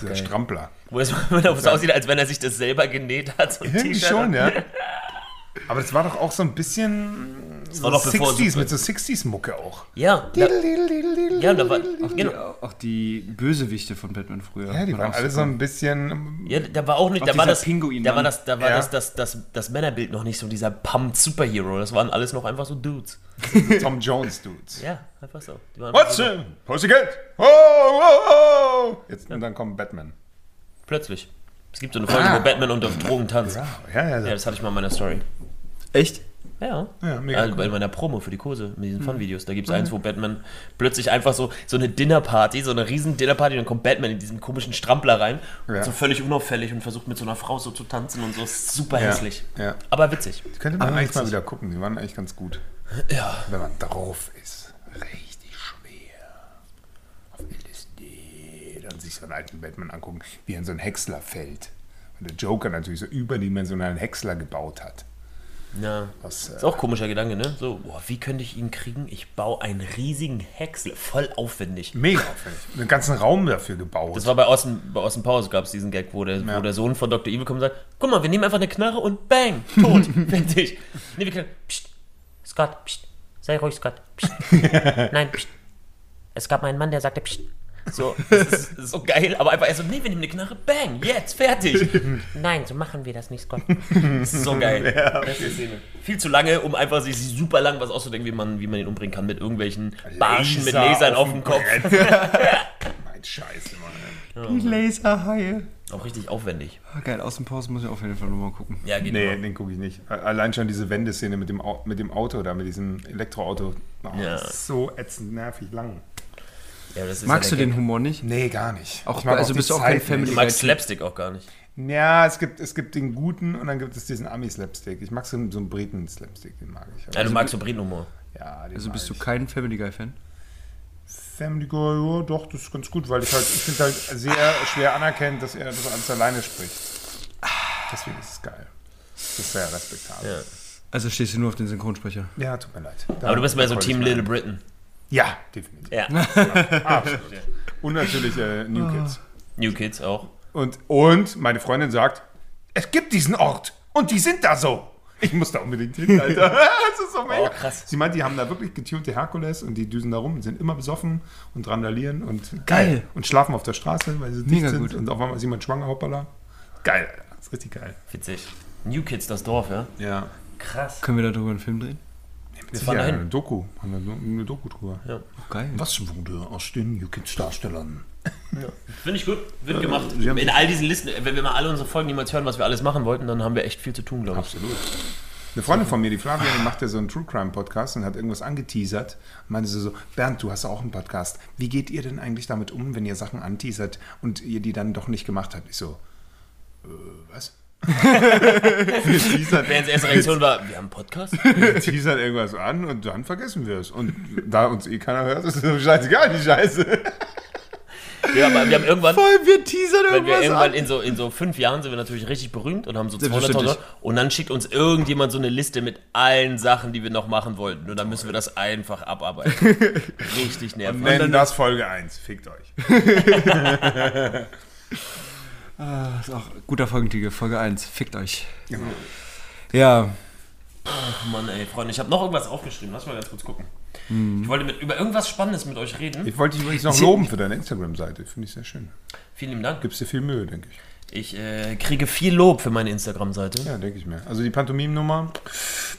S3: Dieser
S2: geil.
S3: Strampler.
S2: wo es [LAUGHS] wo es aussieht, als wenn er sich das selber genäht hat. So
S3: Irgendwie schon, ja. [LAUGHS] Aber das war doch auch so ein bisschen so
S2: bevor
S3: 60s,
S2: Super-
S3: mit so 60s-Mucke auch.
S2: Ja, da, ja, da war,
S4: Auch die,
S2: genau.
S4: auch die Bösewichte von Batman früher.
S3: Ja, die waren alle so ein bisschen.
S2: Ja, da war auch nicht,
S4: Auch
S2: da war das,
S4: Pinguin,
S2: da war das, da war
S3: Ja.
S2: das, das, das, das Männerbild noch nicht so dieser Pumped Superhero. Das waren alles noch einfach so Dudes. [LAUGHS]
S3: Tom Jones Dudes.
S2: Ja, einfach so. Die waren
S3: What's
S2: einfach so,
S3: in? Pussycat! Oh, oh, oh. Jetzt, und dann kommt Batman.
S2: Plötzlich. Es gibt so eine Folge,
S3: Ah.
S2: wo Batman unter Drogen tanzt.
S3: Ja, ja, ja.
S2: Ja, das hatte ich mal in meiner Story.
S4: Echt?
S2: Ja.
S3: Ja, mega
S2: Also
S3: cool.
S2: Bei meiner Promo für die Kurse mit diesen Fun-Videos. Da gibt es eins, wo Batman plötzlich einfach so, so eine Dinnerparty, so eine riesen Dinnerparty, dann kommt Batman in diesen komischen Strampler rein.
S3: Ja.
S2: So völlig unauffällig und versucht mit so einer Frau so zu tanzen und so. Ist super
S3: Ja,
S2: hässlich.
S3: ja.
S2: Aber witzig.
S3: Könnte man
S4: Aber
S3: eigentlich mal wieder gucken. Die waren eigentlich ganz gut.
S2: Ja.
S3: Wenn man drauf ist. Richtig schwer. Auf LSD. Dann sich so einen alten Batman angucken, wie er in so einen Häcksler fällt. Und der Joker natürlich so überdimensionalen Häcksler gebaut hat.
S2: Ja.
S3: Das, äh,
S2: ist auch komischer Gedanke, ne? So, boah, wie könnte ich ihn kriegen? Ich baue einen riesigen Häcksler. Voll aufwendig.
S3: Mega aufwendig. Einen ganzen Raum dafür gebaut.
S2: Das war bei Austin, bei Austin Powers gab es diesen Gag, wo der,
S3: Ja.
S2: wo der Sohn von Dr. Evil kommt und sagt, guck mal, wir nehmen einfach eine Knarre und bang, tot, [LAUGHS] fertig. Nee, wir können, pst, Scott, pst, sei ruhig, Scott, pst. [LAUGHS] Nein, pst. Es gab mal einen Mann, der sagte, pst. So, das ist, das ist so geil, aber einfach erst so, nee, wir nehmen eine Knarre, bang, jetzt, fertig. [LAUGHS] Nein, so machen wir das nicht, Scott. Das ist so geil. Beste Szene. Viel zu lange, um einfach sich super lang was auszudenken, wie man, wie man ihn umbringen kann, mit irgendwelchen Barschen mit
S3: Laser
S2: Lasern
S3: auf
S2: auf
S3: dem
S2: Kopf. [LAUGHS]
S3: Mein Scheiße, Mann.
S4: Die Laserhaie.
S2: Auch richtig aufwendig.
S4: Ah, geil, Außenpause muss ich auf jeden Fall nochmal gucken.
S2: Ja, geht
S3: Nee,
S2: immer.
S3: den gucke ich nicht. Allein schon diese Wendeszene mit dem, Au- mit dem Auto da, mit diesem Elektroauto. Oh,
S2: Ja.
S3: das ist so ätzend nervig lang.
S2: Ja, das ist
S4: Magst
S2: ja
S4: du
S2: der
S4: den
S2: Gag.
S4: Humor nicht?
S3: Nee, gar nicht.
S4: Auch-
S3: Ich mag
S4: also
S3: die
S4: bist du auch kein Family
S2: Du magst Slapstick auch gar nicht.
S3: Ja, es gibt, es gibt den guten und dann gibt es diesen Ami-Slapstick. Ich mag so, einen- so einen Briten-Slapstick, den mag ich.
S2: Ja, du magst so Bretenhumor.
S3: Ja, den
S4: Also
S3: mag
S4: bist du
S3: ich.
S4: kein Family Guy-Fan?
S3: Family Guy, ja, doch, das ist ganz gut, weil ich halt, ich finde halt sehr schwer anerkennt, dass er das alles alleine spricht. Deswegen ist es geil. Das ist sehr respektabel.
S2: Ja.
S4: Also stehst du nur auf den Synchronsprecher.
S3: Ja, tut mir leid. Da-
S2: Aber du bist mehr so Team Little. Britain.
S3: Ja, definitiv.
S2: Ja. [LAUGHS]
S3: Absolut. Und natürlich äh, New
S4: Ah.
S3: Kids.
S2: New Kids auch.
S3: Und, und meine Freundin sagt, es gibt diesen Ort und die sind da so. Ich muss da unbedingt hin, Alter. [LAUGHS] das ist so mega.
S2: Oh, krass.
S3: Sie meint, die haben da wirklich getunte Herkules und die düsen da rum und sind immer besoffen und randalieren und
S4: Geil.
S3: Und schlafen auf der Straße, weil sie dicht sind.
S4: gut.
S3: Und auf einmal ist jemand schwanger, hoppala. Geil, Alter. Das ist richtig geil.
S2: Witzig. New Kids, das Dorf, ja?
S3: Ja.
S2: Krass.
S4: Können wir darüber einen Film drehen?
S2: Wir fahren
S3: ja,
S2: dahin.
S3: eine Doku. Haben wir eine Doku drüber.
S2: Ja.
S4: Geil.
S3: Was wurde aus den New Kids Darstellern?
S2: Finde ich gut. Wird gemacht.
S3: Sie haben-
S2: In all diesen Listen, wenn wir mal alle unsere Folgen niemals hören, was wir alles machen wollten, dann haben wir echt viel zu tun, glaube ich.
S3: Absolut. Eine Freundin von mir, die Flavia, die macht ja so einen True Crime Podcast und hat irgendwas angeteasert. Und meinte sie so, Bernd, du hast auch einen Podcast. Wie geht ihr denn eigentlich damit um, wenn ihr Sachen anteasert und ihr die dann doch nicht gemacht habt? Ich so, äh, was? Wir teasern,
S2: Während erste Reaktion war, wir haben einen Podcast?
S3: wir teasern irgendwas an und dann vergessen wir es. Und da uns eh keiner hört, ist es scheißegal, die Scheiße.
S2: Ja, aber wir haben irgendwann,
S4: Voll, wir teasern
S2: wenn wir
S4: irgendwas
S2: irgendwann
S4: an.
S2: in so, in so fünf Jahren sind wir natürlich richtig berühmt und haben so 200.000
S4: Selbstverständlich.
S2: und dann schickt uns irgendjemand so eine Liste mit allen Sachen, die wir noch machen wollten und dann müssen wir das einfach abarbeiten. [LAUGHS] richtig nervig.
S3: Nennen das Folge 1. Fickt euch. [LAUGHS]
S4: Ah, ist auch ein guter Folgentitel, Folge 1. Fickt euch. Ja,
S2: Mann, ey, Freunde, ich habe noch irgendwas aufgeschrieben. Lass mal ganz kurz gucken. Ich wollte mit, über irgendwas Spannendes mit euch reden.
S3: Ich wollte dich übrigens noch loben für deine Instagram-Seite. Finde ich sehr schön.
S2: Vielen lieben Dank.
S3: Gibst dir viel Mühe, denke ich.
S2: Ich äh, kriege viel Lob für meine Instagram-Seite.
S3: Ja, denke ich mir. Also die Pantomim-Nummer,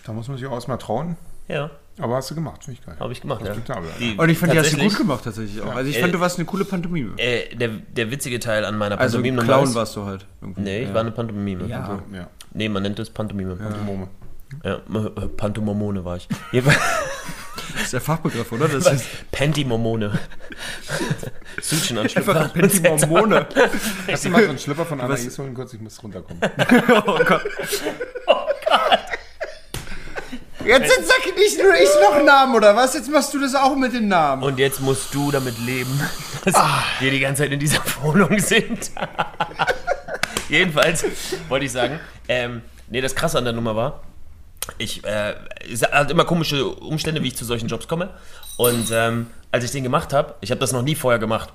S3: da muss man sich auch erstmal trauen.
S2: Ja,
S3: Aber hast du gemacht, finde ich geil.
S2: habe ich gemacht. Ja. Die-
S4: und ich fand, die hast du gut gemacht tatsächlich auch. Also ich
S2: Äh,
S4: fand, du warst eine coole Pantomime.
S2: Äh, der, der witzige Teil an meiner
S4: Also
S2: Pantomime
S4: Clown warst du halt. irgendwie.
S2: Nee, ich
S4: ja.
S2: war eine Pantomime.
S4: Ja.
S2: Also,
S3: Ja,
S2: nee, man nennt es Pantomime. Ja,
S3: Mome.
S2: ja Pantomomone war ich. [LAUGHS]
S4: Das ist der Fachbegriff, oder? Das [LAUGHS] ist
S2: Pantimomone. [LAUGHS] Suchen an
S4: einfach. Pentimormone.
S3: Hast du mal so einen Schlipper von Anais holen kurz? Ich muss runterkommen.
S4: Jetzt sag nicht nur ich noch einen Namen, oder was? Jetzt machst du das auch mit den Namen.
S2: Und jetzt musst du damit leben, [LAUGHS] dass wir die ganze Zeit in dieser Wohnung sind. [LAUGHS] Jedenfalls wollte ich sagen, ähm, nee, das Krasse an der Nummer war, ich, äh, es hat immer komische Umstände, wie ich zu solchen Jobs komme. Und ähm, als ich den gemacht habe, ich habe das noch nie vorher gemacht.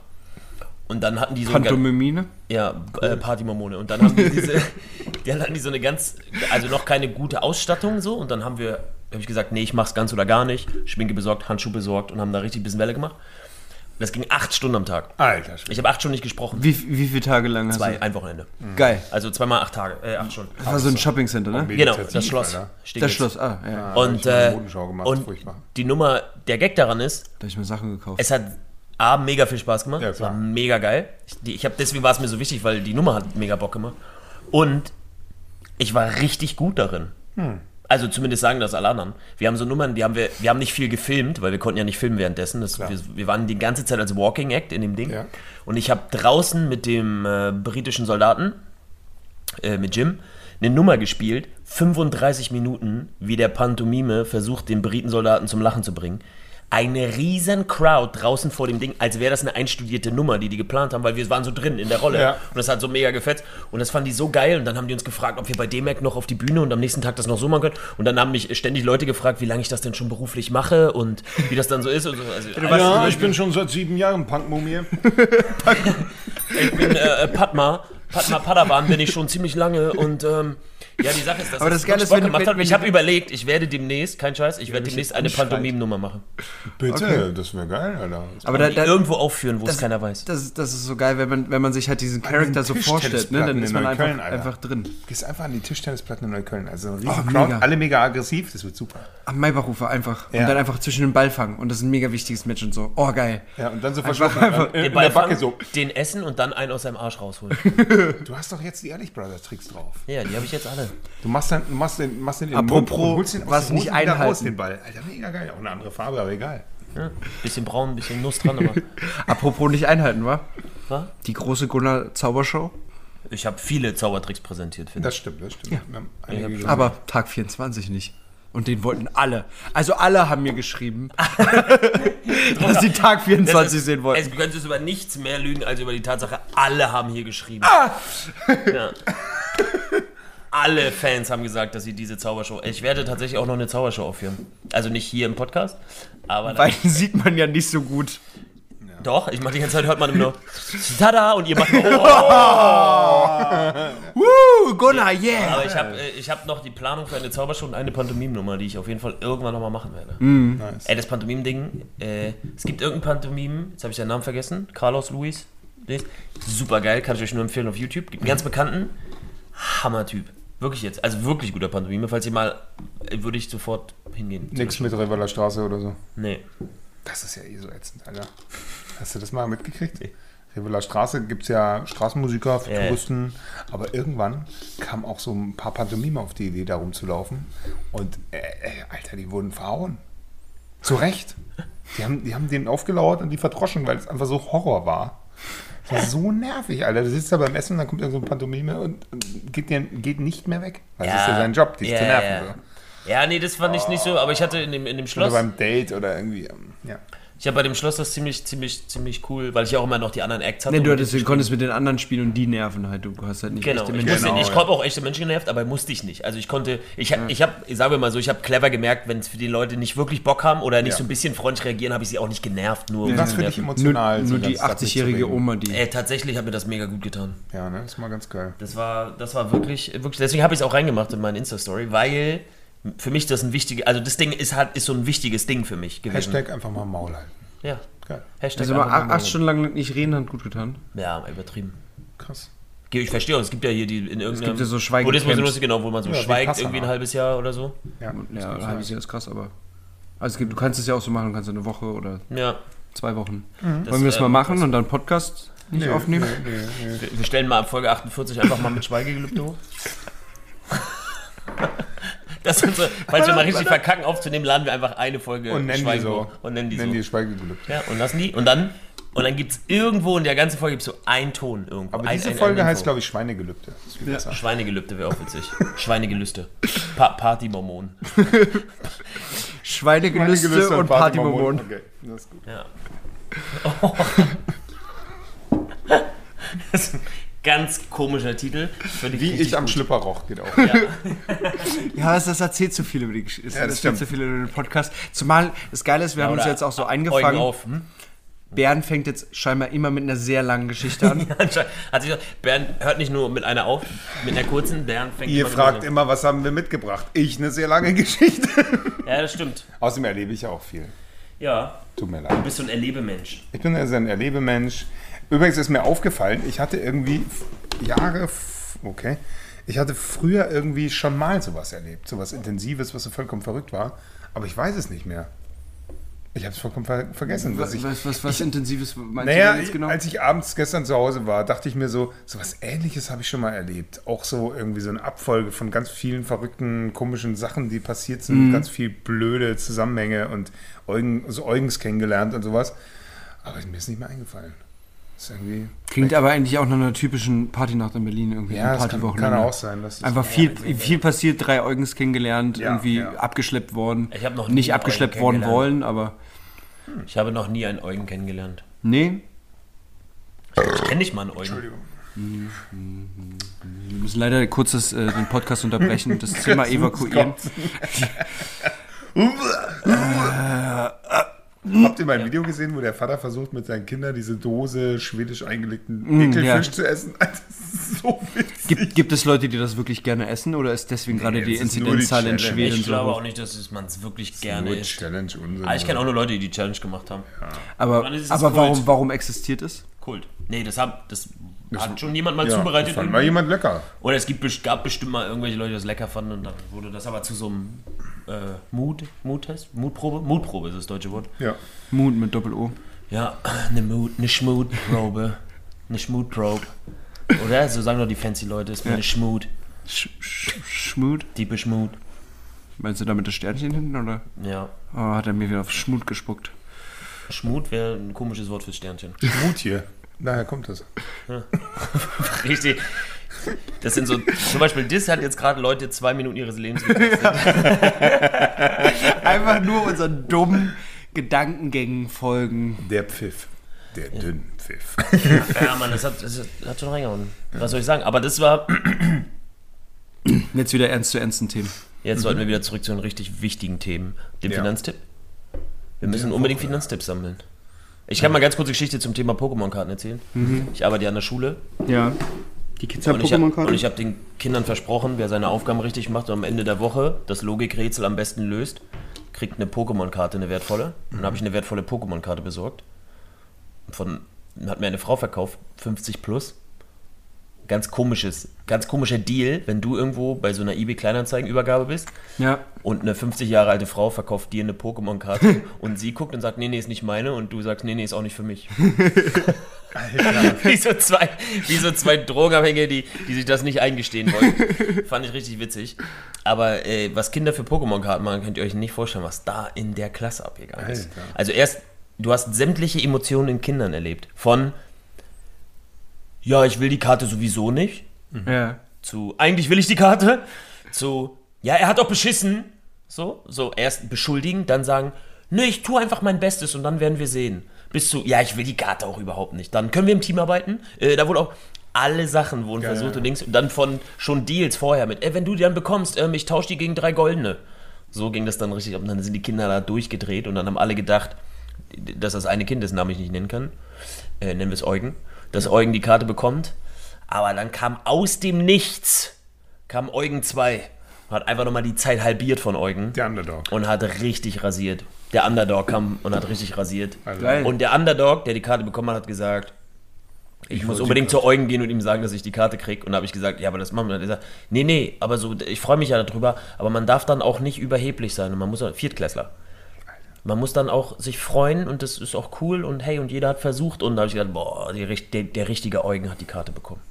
S2: Und dann hatten die so
S4: Pantomimine?
S2: ja, äh, Partymormone. Und dann haben die [LAUGHS] diese, dann hatten die so eine ganz, also noch keine gute Ausstattung so. Und dann haben wir, habe ich gesagt, nee, ich mach's ganz oder gar nicht. Schminke besorgt, Handschuhe besorgt und haben da richtig ein bisschen Welle gemacht. Das ging acht Stunden am Tag.
S3: Alter, Schwede.
S2: Ich habe acht Stunden nicht gesprochen.
S4: Wie, wie viele Tage lang hast
S2: Zwei,
S4: du?
S2: ein Wochenende.
S4: Geil.
S2: Also zweimal acht Tage, äh, acht Stunden.
S4: Das war so ein Shoppingcenter, ne?
S2: Genau, das Schloss.
S4: Das. Schloss, ah, ja.
S3: hab
S2: Und, äh,
S3: gemacht,
S2: und
S3: furchtbar.
S2: die Nummer, der Gag daran ist,
S4: Da hab ich mir Sachen gekauft.
S2: es hat A, mega viel Spaß gemacht.
S3: Ja,
S2: war mega geil. Ich, die, ich hab, deswegen war es mir so wichtig, weil die Nummer hat mega Bock gemacht. Und ich war richtig gut darin.
S3: Hm.
S2: Also zumindest sagen das alle anderen. Wir haben so Nummern, die haben wir, wir haben nicht viel gefilmt, weil wir konnten ja nicht filmen währenddessen. Das, wir, wir waren die ganze Zeit als Walking Act in dem Ding.
S3: Ja.
S2: Und ich habe draußen mit dem äh, britischen Soldaten, äh, mit Jim, eine Nummer gespielt, 35 Minuten, wie der Pantomime versucht, den Britensoldaten zum Lachen zu bringen. Eine riesen Crowd draußen vor dem Ding, als wäre das eine einstudierte Nummer, die die geplant haben, weil wir waren so drin in der Rolle.
S3: Ja.
S2: Und das hat so mega gefetzt. Und das fanden die so geil. Und dann haben die uns gefragt, ob wir bei D-Mac noch auf die Bühne und am nächsten Tag das noch so machen können. Und dann haben mich ständig Leute gefragt, wie lange ich das denn schon beruflich mache und wie das dann so ist. Und so. Also,
S3: Ja, ich bin schon seit sieben Jahren Punkmumie. [LAUGHS]
S2: ich bin äh, Padma. Padma Padawan bin ich schon ziemlich lange und ähm, ja, die Sache ist, dass
S4: Aber
S2: es
S4: das Geile ist, wenn-
S2: gemacht
S4: wenn-
S2: hat.
S4: wenn-
S2: Ich habe überlegt, ich werde demnächst, kein Scheiß, ich werde demnächst eine. Pantomim-Nummer machen.
S3: Bitte, das wäre geil, Alter.
S4: Aber da, da,
S2: irgendwo aufführen, wo es
S4: das-
S2: keiner weiß.
S4: das, das ist so geil, wenn man, wenn man sich halt diesen Charakter so vorstellt, ne? Dann ist man einfach,
S3: Alter.
S4: einfach drin.
S3: Gehst einfach an die Tischtennisplatten in Neukölln. Also ein riesen
S4: Oh,
S3: Crowd,
S4: mega.
S3: alle mega aggressiv, das wird super.
S4: Am Maybachufer einfach.
S3: Ja.
S4: Und dann einfach zwischen den Ball fangen. Und das ist ein mega wichtiges Match und so. Oh, geil.
S3: Ja, und dann so verschlucken.
S4: einfach
S3: in, in
S2: Den
S3: der
S2: Ball
S3: so.
S2: den essen und dann einen aus seinem Arsch rausholen. [LAUGHS] [LAUGHS]
S3: Du hast doch jetzt die Ehrlich Brothers Tricks drauf.
S2: ja, die habe ich jetzt alle.
S3: Du machst dann, du machst den, machst den
S4: Apropos,
S3: den aus
S4: was nicht
S3: wieder raus,
S4: einhalten.
S3: den Ball. Alter, mega geil. Auch eine andere Farbe, aber egal.
S2: Ja, bisschen braun, bisschen Nuss dran, aber. [LAUGHS]
S4: Apropos nicht einhalten, wa?
S2: Was?
S4: Die große Gunnar Zaubershow.
S2: Ich habe viele Zaubertricks präsentiert, finde
S3: Das stimmt, das stimmt. Gesehen.
S4: Aber Tag 24 nicht. Und den wollten alle. Also alle haben mir geschrieben, [LAUGHS] dass sie Tag
S2: ich.
S4: 24 sehen wollten.
S2: Es könntest über nichts mehr lügen als über die Tatsache, alle haben hier geschrieben.
S4: Ah!
S2: Ja. [LAUGHS] Alle Fans haben gesagt, dass sie diese Zaubershow. Ich werde tatsächlich auch noch eine Zaubershow aufführen. Also nicht hier im Podcast, aber
S4: Weil den sieht man ja nicht so gut.
S2: doch. Ich mache die ganze Zeit hört man immer nur Tada und ihr macht nur, [LAUGHS] oh.
S4: Woo, Gunnar, yeah!
S2: Aber ich habe äh, ich hab noch die Planung für eine Zaubershow und eine Pantomim-Nummer, die ich auf jeden Fall irgendwann nochmal machen werde.
S3: Nice.
S2: Ey, das Pantomim-Ding, äh, es gibt irgendein Pantomim, jetzt habe ich den Namen vergessen, Carlos Luis. Super geil, kann ich euch nur empfehlen auf YouTube. Gibt einen ganz bekannten, Hammer-Typ. Wirklich jetzt, also wirklich guter Pantomime. Falls ihr mal, würde ich sofort hingehen.
S3: Nix mit Reveller Straße oder so.
S2: Nee.
S3: Das ist ja eh so ätzend, Alter. [LAUGHS] Hast du das mal mitgekriegt? Reveller Straße gibt es ja Straßenmusiker für
S2: ja.
S3: Touristen, aber irgendwann kamen auch so ein paar Pantomime auf die Idee, da rumzulaufen. Und, äh, äh, Alter, die wurden verhauen. Zu Recht. [LAUGHS] Die haben, die haben den aufgelauert und die verdroschen, weil es einfach so Horror war. Das war so nervig, Alter. Du sitzt da beim Essen, dann kommt irgend so ein Pantomime und, geht, dir, geht nicht mehr weg. Das ist ja sein Job, dich
S2: ja,
S3: zu nerven.
S2: Ja.
S3: So.
S2: ja, nee, das fand ich nicht so, aber ich hatte in dem, in dem
S3: Oder
S2: Schloss,
S3: beim Date oder irgendwie. ähm, Ja.
S2: Ich habe bei dem Schloss das ziemlich, ziemlich, ziemlich cool, weil ich auch immer noch die anderen Acts hatte.
S4: Nee, du, hattest, du konntest mit den anderen spielen und die nerven halt. Du hast halt nicht
S2: Genau,
S4: echte
S2: ich,
S4: Menschen.
S2: musste,
S3: Genau,
S2: ich
S3: ja.
S2: habe auch echte Menschen genervt, aber musste ich nicht. Also ich konnte, ich habe, ich habe, sagen wir mal so, ich habe clever gemerkt, wenn es für die Leute nicht wirklich Bock haben oder nicht
S3: Ja.
S2: so ein bisschen freundlich reagieren, habe ich sie auch nicht genervt. Nur um
S3: Was für dich emotional?
S4: Nur,
S3: so
S4: nur die
S3: ganz Tag
S4: 80-jährige
S3: mitzureden?
S4: Oma, die.
S2: Äh, tatsächlich hat mir das mega gut getan.
S3: Ja, ne? Das ist mal ganz geil.
S2: Das war, das war wirklich, wirklich. Deswegen habe ich es auch reingemacht in meine Insta-Story, weil für mich das ein wichtiges, also das Ding ist halt ist so ein wichtiges Ding für mich gewesen.
S3: Hashtag einfach mal Maul halten.
S2: Ja.
S3: Geil.
S2: Hashtag.
S4: Also mal
S2: einfach
S4: acht, acht Stunden lang nicht reden hat gut getan.
S2: Ja, übertrieben.
S3: Krass.
S2: Ich verstehe auch, es gibt ja hier die in irgendeinem
S4: gibt ja so Schweigecamps.
S2: Buddhismus, genau, wo man so
S3: Ja,
S2: schweigt irgendwie ein halbes Jahr oder so.
S3: Ja,
S4: Ja, ein halbes Jahr ist krass, aber. Also es gibt, du kannst es ja auch so machen, du kannst eine Woche oder
S2: Ja.
S4: zwei Wochen.
S2: Das
S4: Wollen wir das
S2: wär-
S4: mal machen und dann Podcast nicht
S3: Nee,
S4: aufnehmen?
S3: nee, nee, nee.
S2: Wir stellen mal ab Folge 48 einfach mal mit Schweigegelübde hoch. [LAUGHS] Das sind so, falls wir mal richtig verkacken aufzunehmen, laden wir einfach eine Folge
S3: Und nennen die so.
S2: und nennen die
S3: Nennen
S2: so.
S3: die Schweigegelübde.
S2: Ja, und lassen die und dann und dann gibt es irgendwo in der ganzen Folge gibt's so einen Ton irgendwo.
S3: Aber
S2: ein,
S3: diese
S2: ein,
S3: Folge
S2: ein
S3: heißt, glaube ich, Schweinegelübde. Besser.
S2: Schweinegelübde wäre auch witzig. Schweinegelüste. Pa Partymormonen. [LAUGHS]
S4: Schweinegelüste und Partymormonen.
S3: Okay, das ist gut.
S2: Ja. [LAUGHS] Das ein ganz komischer Titel.
S3: Wie ich am
S2: gut.
S3: Schlipper roch, geht auch.
S2: Ja. [LAUGHS]
S4: Ja, das, das erzählt zu viel über die Geschichte.
S3: Ja, das
S4: das erzählt zu viel über den Podcast. Zumal das Geile ist, wir haben uns jetzt auch so eingefangen.
S2: auf. Hm?
S4: Bernd fängt jetzt scheinbar immer mit einer sehr langen Geschichte an. [LAUGHS]
S2: Sich, Bernd hört nicht nur mit einer auf, mit einer kurzen. Bernd fängt
S3: Ihr
S2: immer
S3: fragt
S2: mit
S3: immer, was haben wir mitgebracht? Ich eine sehr lange Geschichte. [LAUGHS]
S2: Ja, das stimmt.
S3: Außerdem erlebe ich ja auch viel.
S2: Ja,
S3: Tut mir
S2: du
S3: leid.
S2: bist so ein Erlebemensch.
S3: Ich bin also ein Erlebemensch. Übrigens ist mir aufgefallen, ich hatte irgendwie Jahre, okay, ich hatte früher irgendwie schon mal sowas erlebt, sowas Intensives, was so vollkommen verrückt war, aber ich weiß es nicht mehr. Ich habe es vollkommen ver vergessen.
S4: was,
S3: ich,
S4: was, was, was Intensives meinst
S3: naja,
S4: du jetzt genau?
S3: als ich abends gestern zu Hause war, dachte ich mir so, sowas ähnliches habe ich schon mal erlebt. Auch so irgendwie so eine Abfolge von ganz vielen verrückten, komischen Sachen, die passiert sind,
S4: Mhm.
S3: ganz viel blöde Zusammenhänge und Eugen, so Eugens kennengelernt und sowas. Aber mir ist nicht mehr eingefallen. Das ist irgendwie.
S4: Klingt aber eigentlich auch nach einer typischen Partynacht in Berlin irgendwie.
S3: Ja, das kann, kann auch sein. Dass das
S4: Einfach viel, viel passiert, drei Eugens kennengelernt,
S3: Ja,
S4: irgendwie
S3: ja.
S4: abgeschleppt worden.
S2: Ich hab noch nie
S4: Nicht abgeschleppt
S2: Eugen
S4: worden wollen, aber
S2: Ich habe noch nie einen Eugen kennengelernt.
S4: Nee,
S2: Ich kenne nicht mal einen Eugen.
S3: Entschuldigung.
S4: wir müssen leider kurz das, äh, den Podcast unterbrechen und das Thema [LAUGHS] evakuieren. [LAUGHS] [LAUGHS]
S3: Habt ihr mal ein Video gesehen, wo der Vater versucht, mit seinen Kindern diese Dose schwedisch eingelegten Ekelfisch
S4: ja.
S3: zu essen? [LAUGHS] Das ist so witzig.
S4: Gibt, gibt es Leute, die das wirklich gerne essen oder ist deswegen gerade die
S3: das ist
S4: Inzidenzzahl in. Schweden
S2: Ich
S4: so
S2: glaube
S4: hoch?
S2: auch nicht, dass man es wirklich gerne
S3: Nur
S2: isst.
S3: Challenge Unsinn.
S2: Ah, ich kenne auch nur Leute, die die Challenge gemacht haben.
S4: Aber,
S2: ist es
S4: aber
S2: Kult.
S4: warum, warum existiert es?
S2: Kult. Nee, das, hat, das hat schon jemand mal
S3: ja,
S2: zubereitet.
S3: Fand mal jemand lecker.
S2: Oder es gibt, gab bestimmt mal irgendwelche Leute, die das lecker fanden und dann wurde das aber zu so einem äh, Mut, Muttest, Mutprobe? Mutprobe ist das deutsche Wort.
S3: Ja.
S4: Mood mit Doppel-O.
S2: Ja, eine Mut, eine Schmutprobe. Eine Schmutprobe. Oder? So sagen doch die fancy Leute, ist mir eine Schmut.
S4: Sch Sch Schmut?
S2: Diepe Schmut.
S4: Meinst du damit das Sternchen hinten oder?
S2: Ja.
S4: Oh, hat er mir wieder auf Schmut gespuckt.
S2: Schmut wäre ein komisches Wort fürs Sternchen.
S3: Mut hier. Daher kommt das. [LAUGHS]
S2: Richtig. Das sind so, zum Beispiel, das hat jetzt gerade Leute zwei Minuten ihres Lebens gekostet. [LAUGHS]
S4: Einfach nur unseren dummen Gedankengängen folgen.
S3: Der Pfiff. Der dünne Pfiff.
S2: Ja, Mann, das hat, das hat schon reingehauen. Was soll ich sagen? Aber das war.
S4: Jetzt wieder ernst zu ernsten Themen.
S2: Jetzt sollten wir wieder zurück zu den richtig wichtigen Themen. Dem
S3: Ja.
S2: Finanztipp. Wir müssen unbedingt Finanztipps sammeln. Ich kann mal ganz kurze Geschichte zum Thema Pokémon-Karten erzählen. Ich arbeite ja an der Schule
S4: Ja. Die Kids haben
S2: hab,
S4: Pokémon-Karten?
S2: und ich habe den Kindern versprochen, wer seine Aufgaben richtig macht und am Ende der Woche das Logikrätsel am besten löst, kriegt eine Pokémon-Karte, eine wertvolle. Und dann habe ich eine wertvolle Pokémon-Karte besorgt. Von, hat mir eine Frau verkauft, 50 plus. Ganz komisches, ganz komischer Deal, wenn du irgendwo bei so einer eBay-Kleinanzeigen-Übergabe bist
S4: Ja.
S2: und eine 50 Jahre alte Frau verkauft dir eine Pokémon-Karte [LAUGHS] und sie guckt und sagt, nee, nee, ist nicht meine und du sagst, nee, nee, ist auch nicht für mich. [LAUGHS] wie, so zwei, wie so zwei Drogenabhängige, die, die sich das nicht eingestehen wollen. Fand ich richtig witzig. Aber äh, was Kinder für Pokémon-Karten machen, könnt ihr euch nicht vorstellen, was da in der Klasse abgegangen ist.
S3: Alter.
S2: Also erst, du hast sämtliche Emotionen in Kindern erlebt. Von, ja, ich will die Karte sowieso nicht,
S4: Ja.
S2: zu eigentlich will ich die Karte, zu ja, er hat doch beschissen. So, so erst beschuldigen, dann sagen, nee, ich tue einfach mein Bestes und dann werden wir sehen. Bis zu, ja, ich will die Karte auch überhaupt nicht. Dann können wir im Team arbeiten. Äh, da wurde auch alle Sachen wurden
S3: Ja,
S2: versucht
S3: ja.
S2: und Dings. Und dann von schon Deals vorher mit, ey, wenn du die dann bekommst, ähm, ich tausche die gegen drei goldene. So ging das dann richtig ab. Und dann sind die Kinder da durchgedreht und dann haben alle gedacht, dass das eine Kind, dessen Namen ich nicht nennen kann, äh, nennen wir es Eugen, dass Eugen die Karte bekommt. Aber dann kam aus dem Nichts, kam Eugen 2. Hat einfach nochmal die Zeit halbiert von Eugen
S3: Der Underdog.
S2: und hat richtig rasiert. Der Underdog kam und hat richtig rasiert.
S3: Also,
S4: Geil.
S2: Und der Underdog, der die Karte bekommen hat, hat gesagt, ich, muss
S3: wollte
S2: unbedingt zu Eugen gehen und ihm sagen, dass ich die Karte krieg. Und da habe ich gesagt, ja, aber das machen wir. Und er sagt, nee, nee, aber so, ich freue mich ja darüber, aber man darf dann auch nicht überheblich sein. Und man muss, Viertklässler. Man muss dann auch sich freuen und das ist auch cool und hey, und jeder hat versucht. Und da habe ich gesagt, boah, die, der, der richtige Eugen hat die Karte bekommen.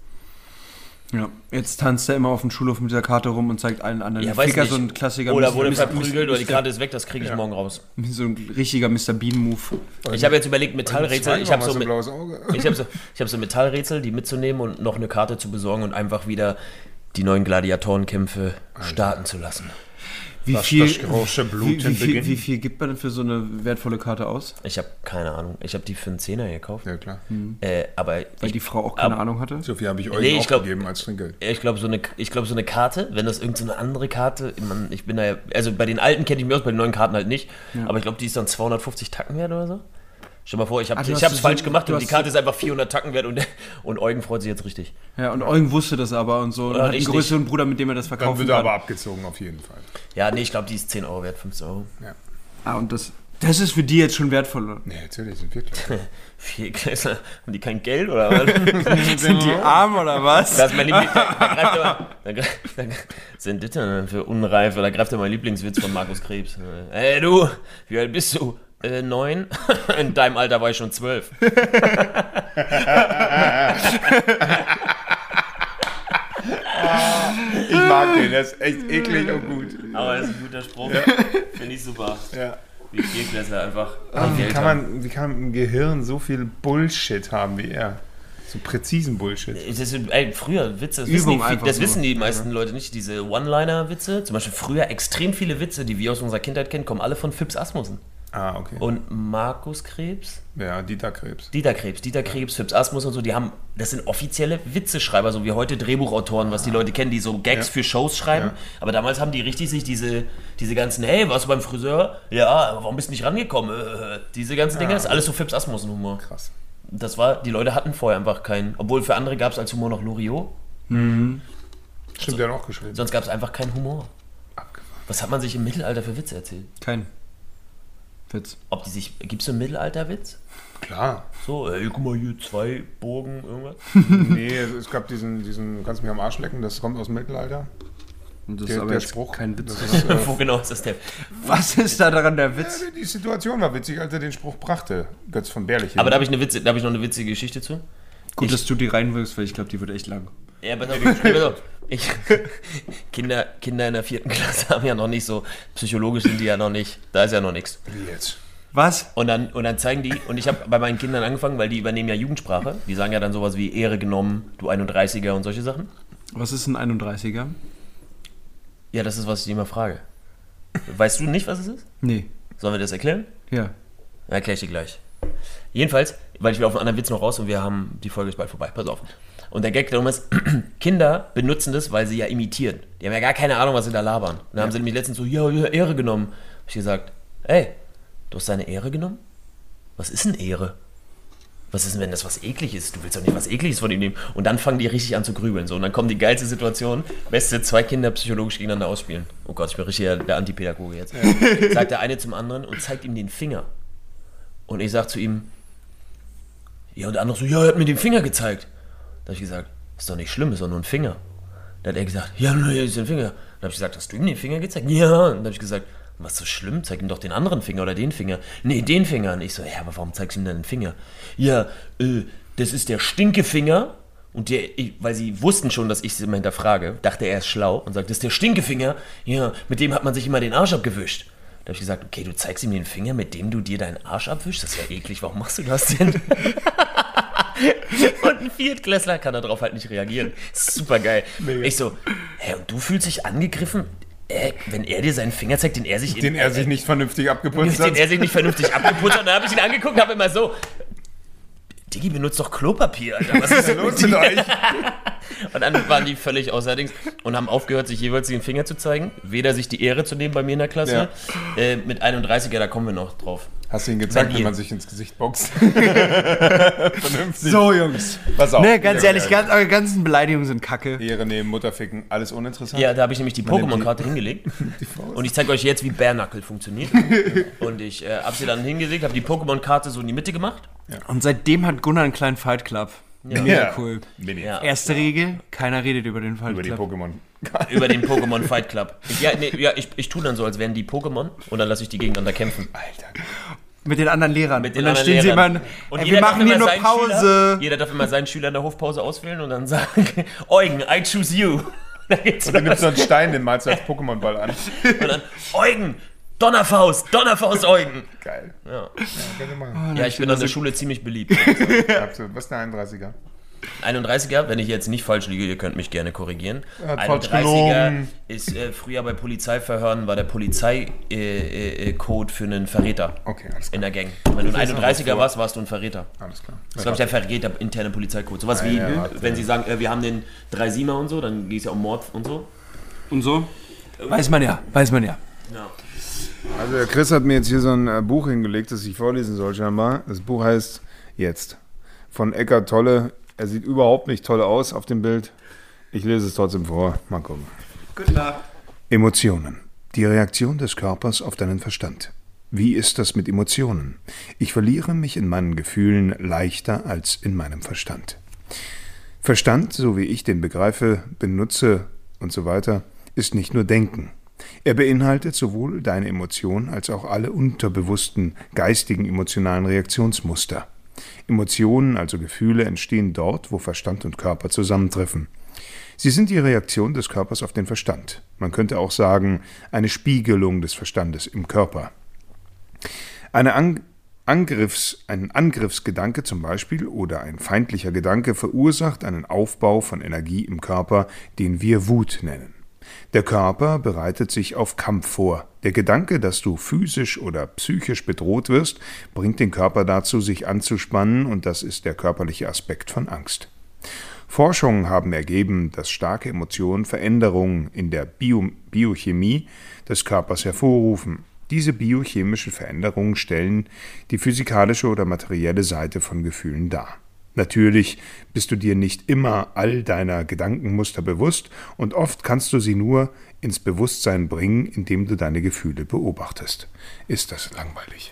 S4: ja. Jetzt tanzt er immer auf dem Schulhof mit dieser Karte rum und zeigt allen anderen.
S2: Ja, weiß
S4: Ficker,
S2: nicht.
S4: so ein Klassiker.
S2: Oder wurde
S4: Mr.
S2: verprügelt oder die. Karte ist weg, das kriege ich morgen raus.
S4: So ein richtiger Mr. Bean-Move.
S2: Ich habe jetzt überlegt, Metallrätsel. Ich habe so, mit, ich hab so, ich hab so Metallrätsel, die mitzunehmen und noch eine Karte zu besorgen und einfach wieder die neuen Gladiatorenkämpfe starten zu lassen.
S4: Wie
S3: Das-
S4: viel,
S3: das große
S4: wie,
S3: Bluten
S4: wie, viel,
S3: beginnt.
S4: wie viel gibt man denn für so eine wertvolle Karte aus?
S2: Ich habe keine Ahnung. Ich habe die für einen Zehner gekauft.
S3: Ja, klar.
S2: Äh, aber
S4: Weil
S2: ich,
S4: die Frau auch keine
S2: ab-
S4: Ahnung hatte?
S3: So viel habe ich euch
S2: Nee, ich
S3: auch
S2: glaub-
S3: gegeben als Trinkgeld.
S2: ich glaube, so, eine, ich glaub, so eine Karte, wenn das irgendeine so andere Karte, ich, mein, ich bin da ja, also bei den alten kenne ich mich aus, bei den neuen Karten halt nicht, aber ich glaube, die ist dann 250 Tacken wert oder so. Stell mal vor, ich habe
S4: Ah, du
S2: ich
S4: hast
S2: hab's
S4: so-
S2: falsch gemacht und die Karte ist einfach 400 Tacken wert und, [LAUGHS] und Eugen freut sich jetzt richtig.
S4: Ja, und Eugen wusste das aber und so. Und
S2: Ja,
S4: hat einen
S2: richtig.
S4: größeren Bruder, mit dem er das
S3: Dann
S4: verkaufen
S3: wird er aber abgezogen, auf jeden Fall.
S2: Ja, nee, ich glaube, die ist 10 Euro wert, 15 Euro.
S4: Ah, und das, das ist für die jetzt schon wertvoll. oder?
S3: Nee, natürlich, sind wir klar. [LAUGHS]
S2: Vier Klässler, haben die kein Geld oder was? [LAUGHS]
S4: Sind die arm oder was?
S2: Das ist mein Liebling. Da, da greift er mal, da, gre- da, sind das denn für Unreife? Da greift er mein Lieblingswitz von Markus Krebs. Ey du, wie alt bist du? Äh, neun? [LAUGHS] In deinem Alter war ich schon zwölf. [LAUGHS]
S3: Ich mag den, der ist echt eklig und gut.
S2: Aber das ist ein guter Spruch. Finde ich super.
S3: Ja.
S2: Wie Vierklässler einfach
S3: Wie kann, man, wie kann man im Gehirn so viel Bullshit haben wie er? So präzisen Bullshit.
S2: Das ist, ey, früher Witze, das,
S4: Übung
S2: wissen die, das wissen die meisten Leute nicht, diese One-Liner-Witze. Zum Beispiel früher extrem viele Witze, die wir aus unserer Kindheit kennen, kommen alle von Fips Asmussen.
S3: Ah, okay.
S2: und Markus Krebs.
S3: ja, Dieter Krebs.
S2: Dieter Krebs, Dieter Krebs, Fips Asmus und so, die haben, das sind offizielle Witzeschreiber, so wie heute Drehbuchautoren, was die Leute kennen, die so Gags
S3: Ja.
S2: für Shows schreiben.
S3: Ja.
S2: Aber damals haben die richtig sich diese, diese ganzen, hey, warst du beim Friseur? Ja, aber warum bist du nicht rangekommen? Äh, diese ganzen Dinge, das ist alles so Fips Asmus-Humor.
S3: Krass.
S2: Das war, die Leute hatten vorher einfach keinen, obwohl für andere gab es als Humor noch Loriot,
S3: Stimmt, der hat auch geschrieben.
S2: sonst gab es einfach keinen Humor.
S3: Abgefahren.
S2: Was hat man sich im Mittelalter für Witze erzählt?
S4: Kein Witz.
S2: Ob die sich, gibt es einen Mittelalterwitz?
S3: Klar.
S2: So, ey, guck mal hier, zwei Burgen, irgendwas. [LAUGHS]
S3: Nee, es gab diesen, diesen, du kannst mich am Arsch lecken, das kommt aus dem Mittelalter.
S4: Und das
S3: Der,
S4: ist aber
S3: der
S4: jetzt
S3: Spruch.
S4: kein Witz.
S3: Das ist, äh, [LAUGHS]
S2: Wo genau ist das der?
S4: Was ist da daran der Witz?
S3: die Situation war witzig, als er den Spruch brachte. Götz von Bärlich.
S2: Aber da habe ich, eine Witze- da hab ich noch eine witzige Geschichte zu.
S4: Gut,
S2: Ich-
S4: dass du die reinwirkst, weil ich glaube, die wird echt lang.
S2: Ja, pass auf, pass auf. Ich, [LAUGHS] Kinder, Kinder in der vierten Klasse haben ja noch nicht so, psychologisch sind die ja noch nicht, da ist ja noch nichts.
S3: Wie jetzt?
S4: Was?
S2: Und dann, und dann zeigen die, und ich habe bei meinen Kindern angefangen, weil die übernehmen ja Jugendsprache, die sagen ja dann sowas wie Ehre genommen, du 31er und solche Sachen.
S4: Was ist ein 31er?
S2: Ja, das ist, was ich immer frage. Weißt du nicht, was es ist?
S4: Nee.
S2: Sollen wir das erklären?
S4: Ja.
S2: Erkläre ich dir gleich. Jedenfalls, weil ich will auf einen anderen Witz noch raus und wir haben, die Folge ist bald vorbei, pass auf. Und der Gag darum ist, [CLEARS THROAT] Kinder benutzen das, weil sie ja imitieren. Die haben ja gar keine Ahnung, was sie da labern. Und dann haben sie nämlich letztens so, ja, ja, Ehre genommen. Hab ich gesagt, ey, du hast deine Ehre genommen? Was ist denn Ehre? Was ist denn, wenn das was eklig ist? Du willst doch nicht was ekliges von ihm nehmen. Und dann fangen die richtig an zu grübeln. So. Und dann kommt die geilste Situation, beste zwei Kinder psychologisch gegeneinander ausspielen. Oh Gott, ich bin richtig der, der Antipädagoge jetzt. [LAUGHS] Sagt der eine zum anderen und zeigt ihm den Finger. Und ich sag zu ihm, ja, und der andere so, ja, er hat mir den Finger gezeigt. Da habe ich gesagt, ist doch nicht schlimm, ist doch nur ein Finger. Da hat er gesagt, ja, nur ist ein Finger. Dann habe ich gesagt, hast du ihm den Finger gezeigt? Ja. Und dann habe ich gesagt, was ist so schlimm? Zeig ihm doch den anderen Finger oder den Finger. Nee, den Finger. Und ich so, ja, aber warum zeigst du ihm denn den Finger? Ja, äh, das ist der Stinkefinger. Und der, weil sie wussten schon, dass ich sie immer hinterfrage, dachte er ist schlau und sagt, das ist der Stinkefinger. Ja, mit dem hat man sich immer den Arsch abgewischt. Da habe ich gesagt, okay, du zeigst ihm den Finger, mit dem du dir deinen Arsch abwischst? Das ist ja eklig, warum machst du das denn? [LAUGHS] [LAUGHS] und ein Viertklässler kann darauf halt nicht reagieren. Super geil. Ich so, hä, und du fühlst dich angegriffen? Äh, wenn er dir seinen Finger zeigt, den er sich in-
S3: Den er sich nicht vernünftig abgeputzt [LAUGHS]
S2: den
S3: hat.
S2: er sich nicht vernünftig abgeputzt hat. Und dann habe ich ihn angeguckt und habe immer so, Diggi, benutzt doch Klopapier, Alter. Was ist [LAUGHS] denn
S3: Los mit euch.
S2: Und dann waren die völlig außerdings und haben aufgehört, sich jeweils den Finger zu zeigen. Weder sich die Ehre zu nehmen bei mir in der Klasse. Äh, mit 31er, da kommen wir noch drauf.
S3: Hast du ihn gezeigt,
S2: dir.
S3: man sich ins Gesicht boxt? [LAUGHS] Vernünftig.
S4: So, Jungs.
S3: Pass auf.
S4: Ne, ganz
S3: Ja,
S4: ehrlich,
S3: ja.
S4: ganz, eure ganzen Beleidigungen sind kacke.
S3: Ehre nehmen, Mutterficken, alles uninteressant.
S2: Ja, da habe ich nämlich die Pokémon-Karte hingelegt. [LAUGHS] Und ich zeige euch jetzt, wie Knuckle funktioniert. [LAUGHS] Und ich äh, habe sie dann hingelegt, habe die Pokémon-Karte so in die Mitte gemacht.
S4: Und seitdem hat Gunnar einen kleinen Fight Club. Mega
S3: Ja.
S4: cool.
S3: Mini.
S2: Ja.
S4: Erste Regel, keiner redet über den Fight
S3: Über die
S4: Club.
S2: Über den Pokémon Fight Club. Ich, ja, nee, ja, ich, ich tue dann so, als wären die Pokémon und dann lasse ich die gegeneinander kämpfen.
S3: Alter.
S4: Mit den anderen Lehrern.
S2: Mit den
S4: und dann
S2: anderen
S4: stehen
S2: Lehrern.
S4: sie immer,
S2: Und
S4: ey, wir machen
S2: immer
S4: hier nur Pause.
S2: Schüler, jeder darf immer seinen Schüler in der Hofpause auswählen und dann sagen, [LAUGHS] Eugen, I choose you. [LAUGHS] Dann geht's
S3: Du nimmst so einen Stein, den malst du als Pokémon-Ball an. [LAUGHS]
S2: Und dann, Eugen, Donnerfaust, Donnerfaust, Eugen.
S3: Geil.
S2: Ja,
S3: Ja, machen.
S2: ja ich bin an der Schule ziemlich beliebt.
S3: Absolut. Was ist der 31er?
S2: 31er, wenn ich jetzt nicht falsch liege, ihr könnt mich gerne korrigieren.
S3: Er hat falsch
S2: 31er
S3: gelogen.
S2: ist äh, früher bei Polizeiverhören war der Polizeicode äh, äh, für einen Verräter
S3: Okay, alles
S2: in der Gang. Wenn du ein
S3: Das ist aber
S2: 31er
S3: vor-
S2: warst, warst du ein Verräter.
S3: Alles klar.
S2: Das ist, glaube ich, der Verräter interne Polizeicode. Sowas wie,
S3: ja,
S2: wenn sie sagen, äh, wir haben den 3-7er und so, dann geht es ja um Mord und so.
S4: Und so? Weiß man ja, weiß man ja.
S2: Ja.
S3: Also der Chris hat mir jetzt hier so ein äh, Buch hingelegt, das ich vorlesen soll scheinbar. Das Buch heißt Jetzt. Von Eckart Tolle. Er sieht überhaupt nicht toll aus auf dem Bild. Ich lese es trotzdem vor. Mal gucken.
S4: Guten Tag.
S3: Emotionen. Die Reaktion des Körpers auf deinen Verstand. Wie ist das mit Emotionen? Ich verliere mich in meinen Gefühlen leichter als in meinem Verstand. Verstand, so wie ich den begreife, benutze und so weiter, ist nicht nur Denken. Er beinhaltet sowohl deine Emotion als auch alle unterbewussten geistigen emotionalen Reaktionsmuster. Emotionen, also Gefühle, entstehen dort, wo Verstand und Körper zusammentreffen. Sie sind die Reaktion des Körpers auf den Verstand. Man könnte auch sagen, eine Spiegelung des Verstandes im Körper. Eine Ang Angriffs, ein Angriffsgedanke zum Beispiel oder ein feindlicher Gedanke verursacht einen Aufbau von Energie im Körper, den wir Wut nennen. Der Körper bereitet sich auf Kampf vor. Der Gedanke, dass du physisch oder psychisch bedroht wirst, bringt den Körper dazu, sich anzuspannen, und das ist der körperliche Aspekt von Angst. Forschungen haben ergeben, dass starke Emotionen Veränderungen in der Bio Biochemie des Körpers hervorrufen. Diese biochemischen Veränderungen stellen die physikalische oder materielle Seite von Gefühlen dar. Natürlich bist du dir nicht immer all deiner Gedankenmuster bewusst und oft kannst du sie nur ins Bewusstsein bringen, indem du deine Gefühle beobachtest. Ist das langweilig?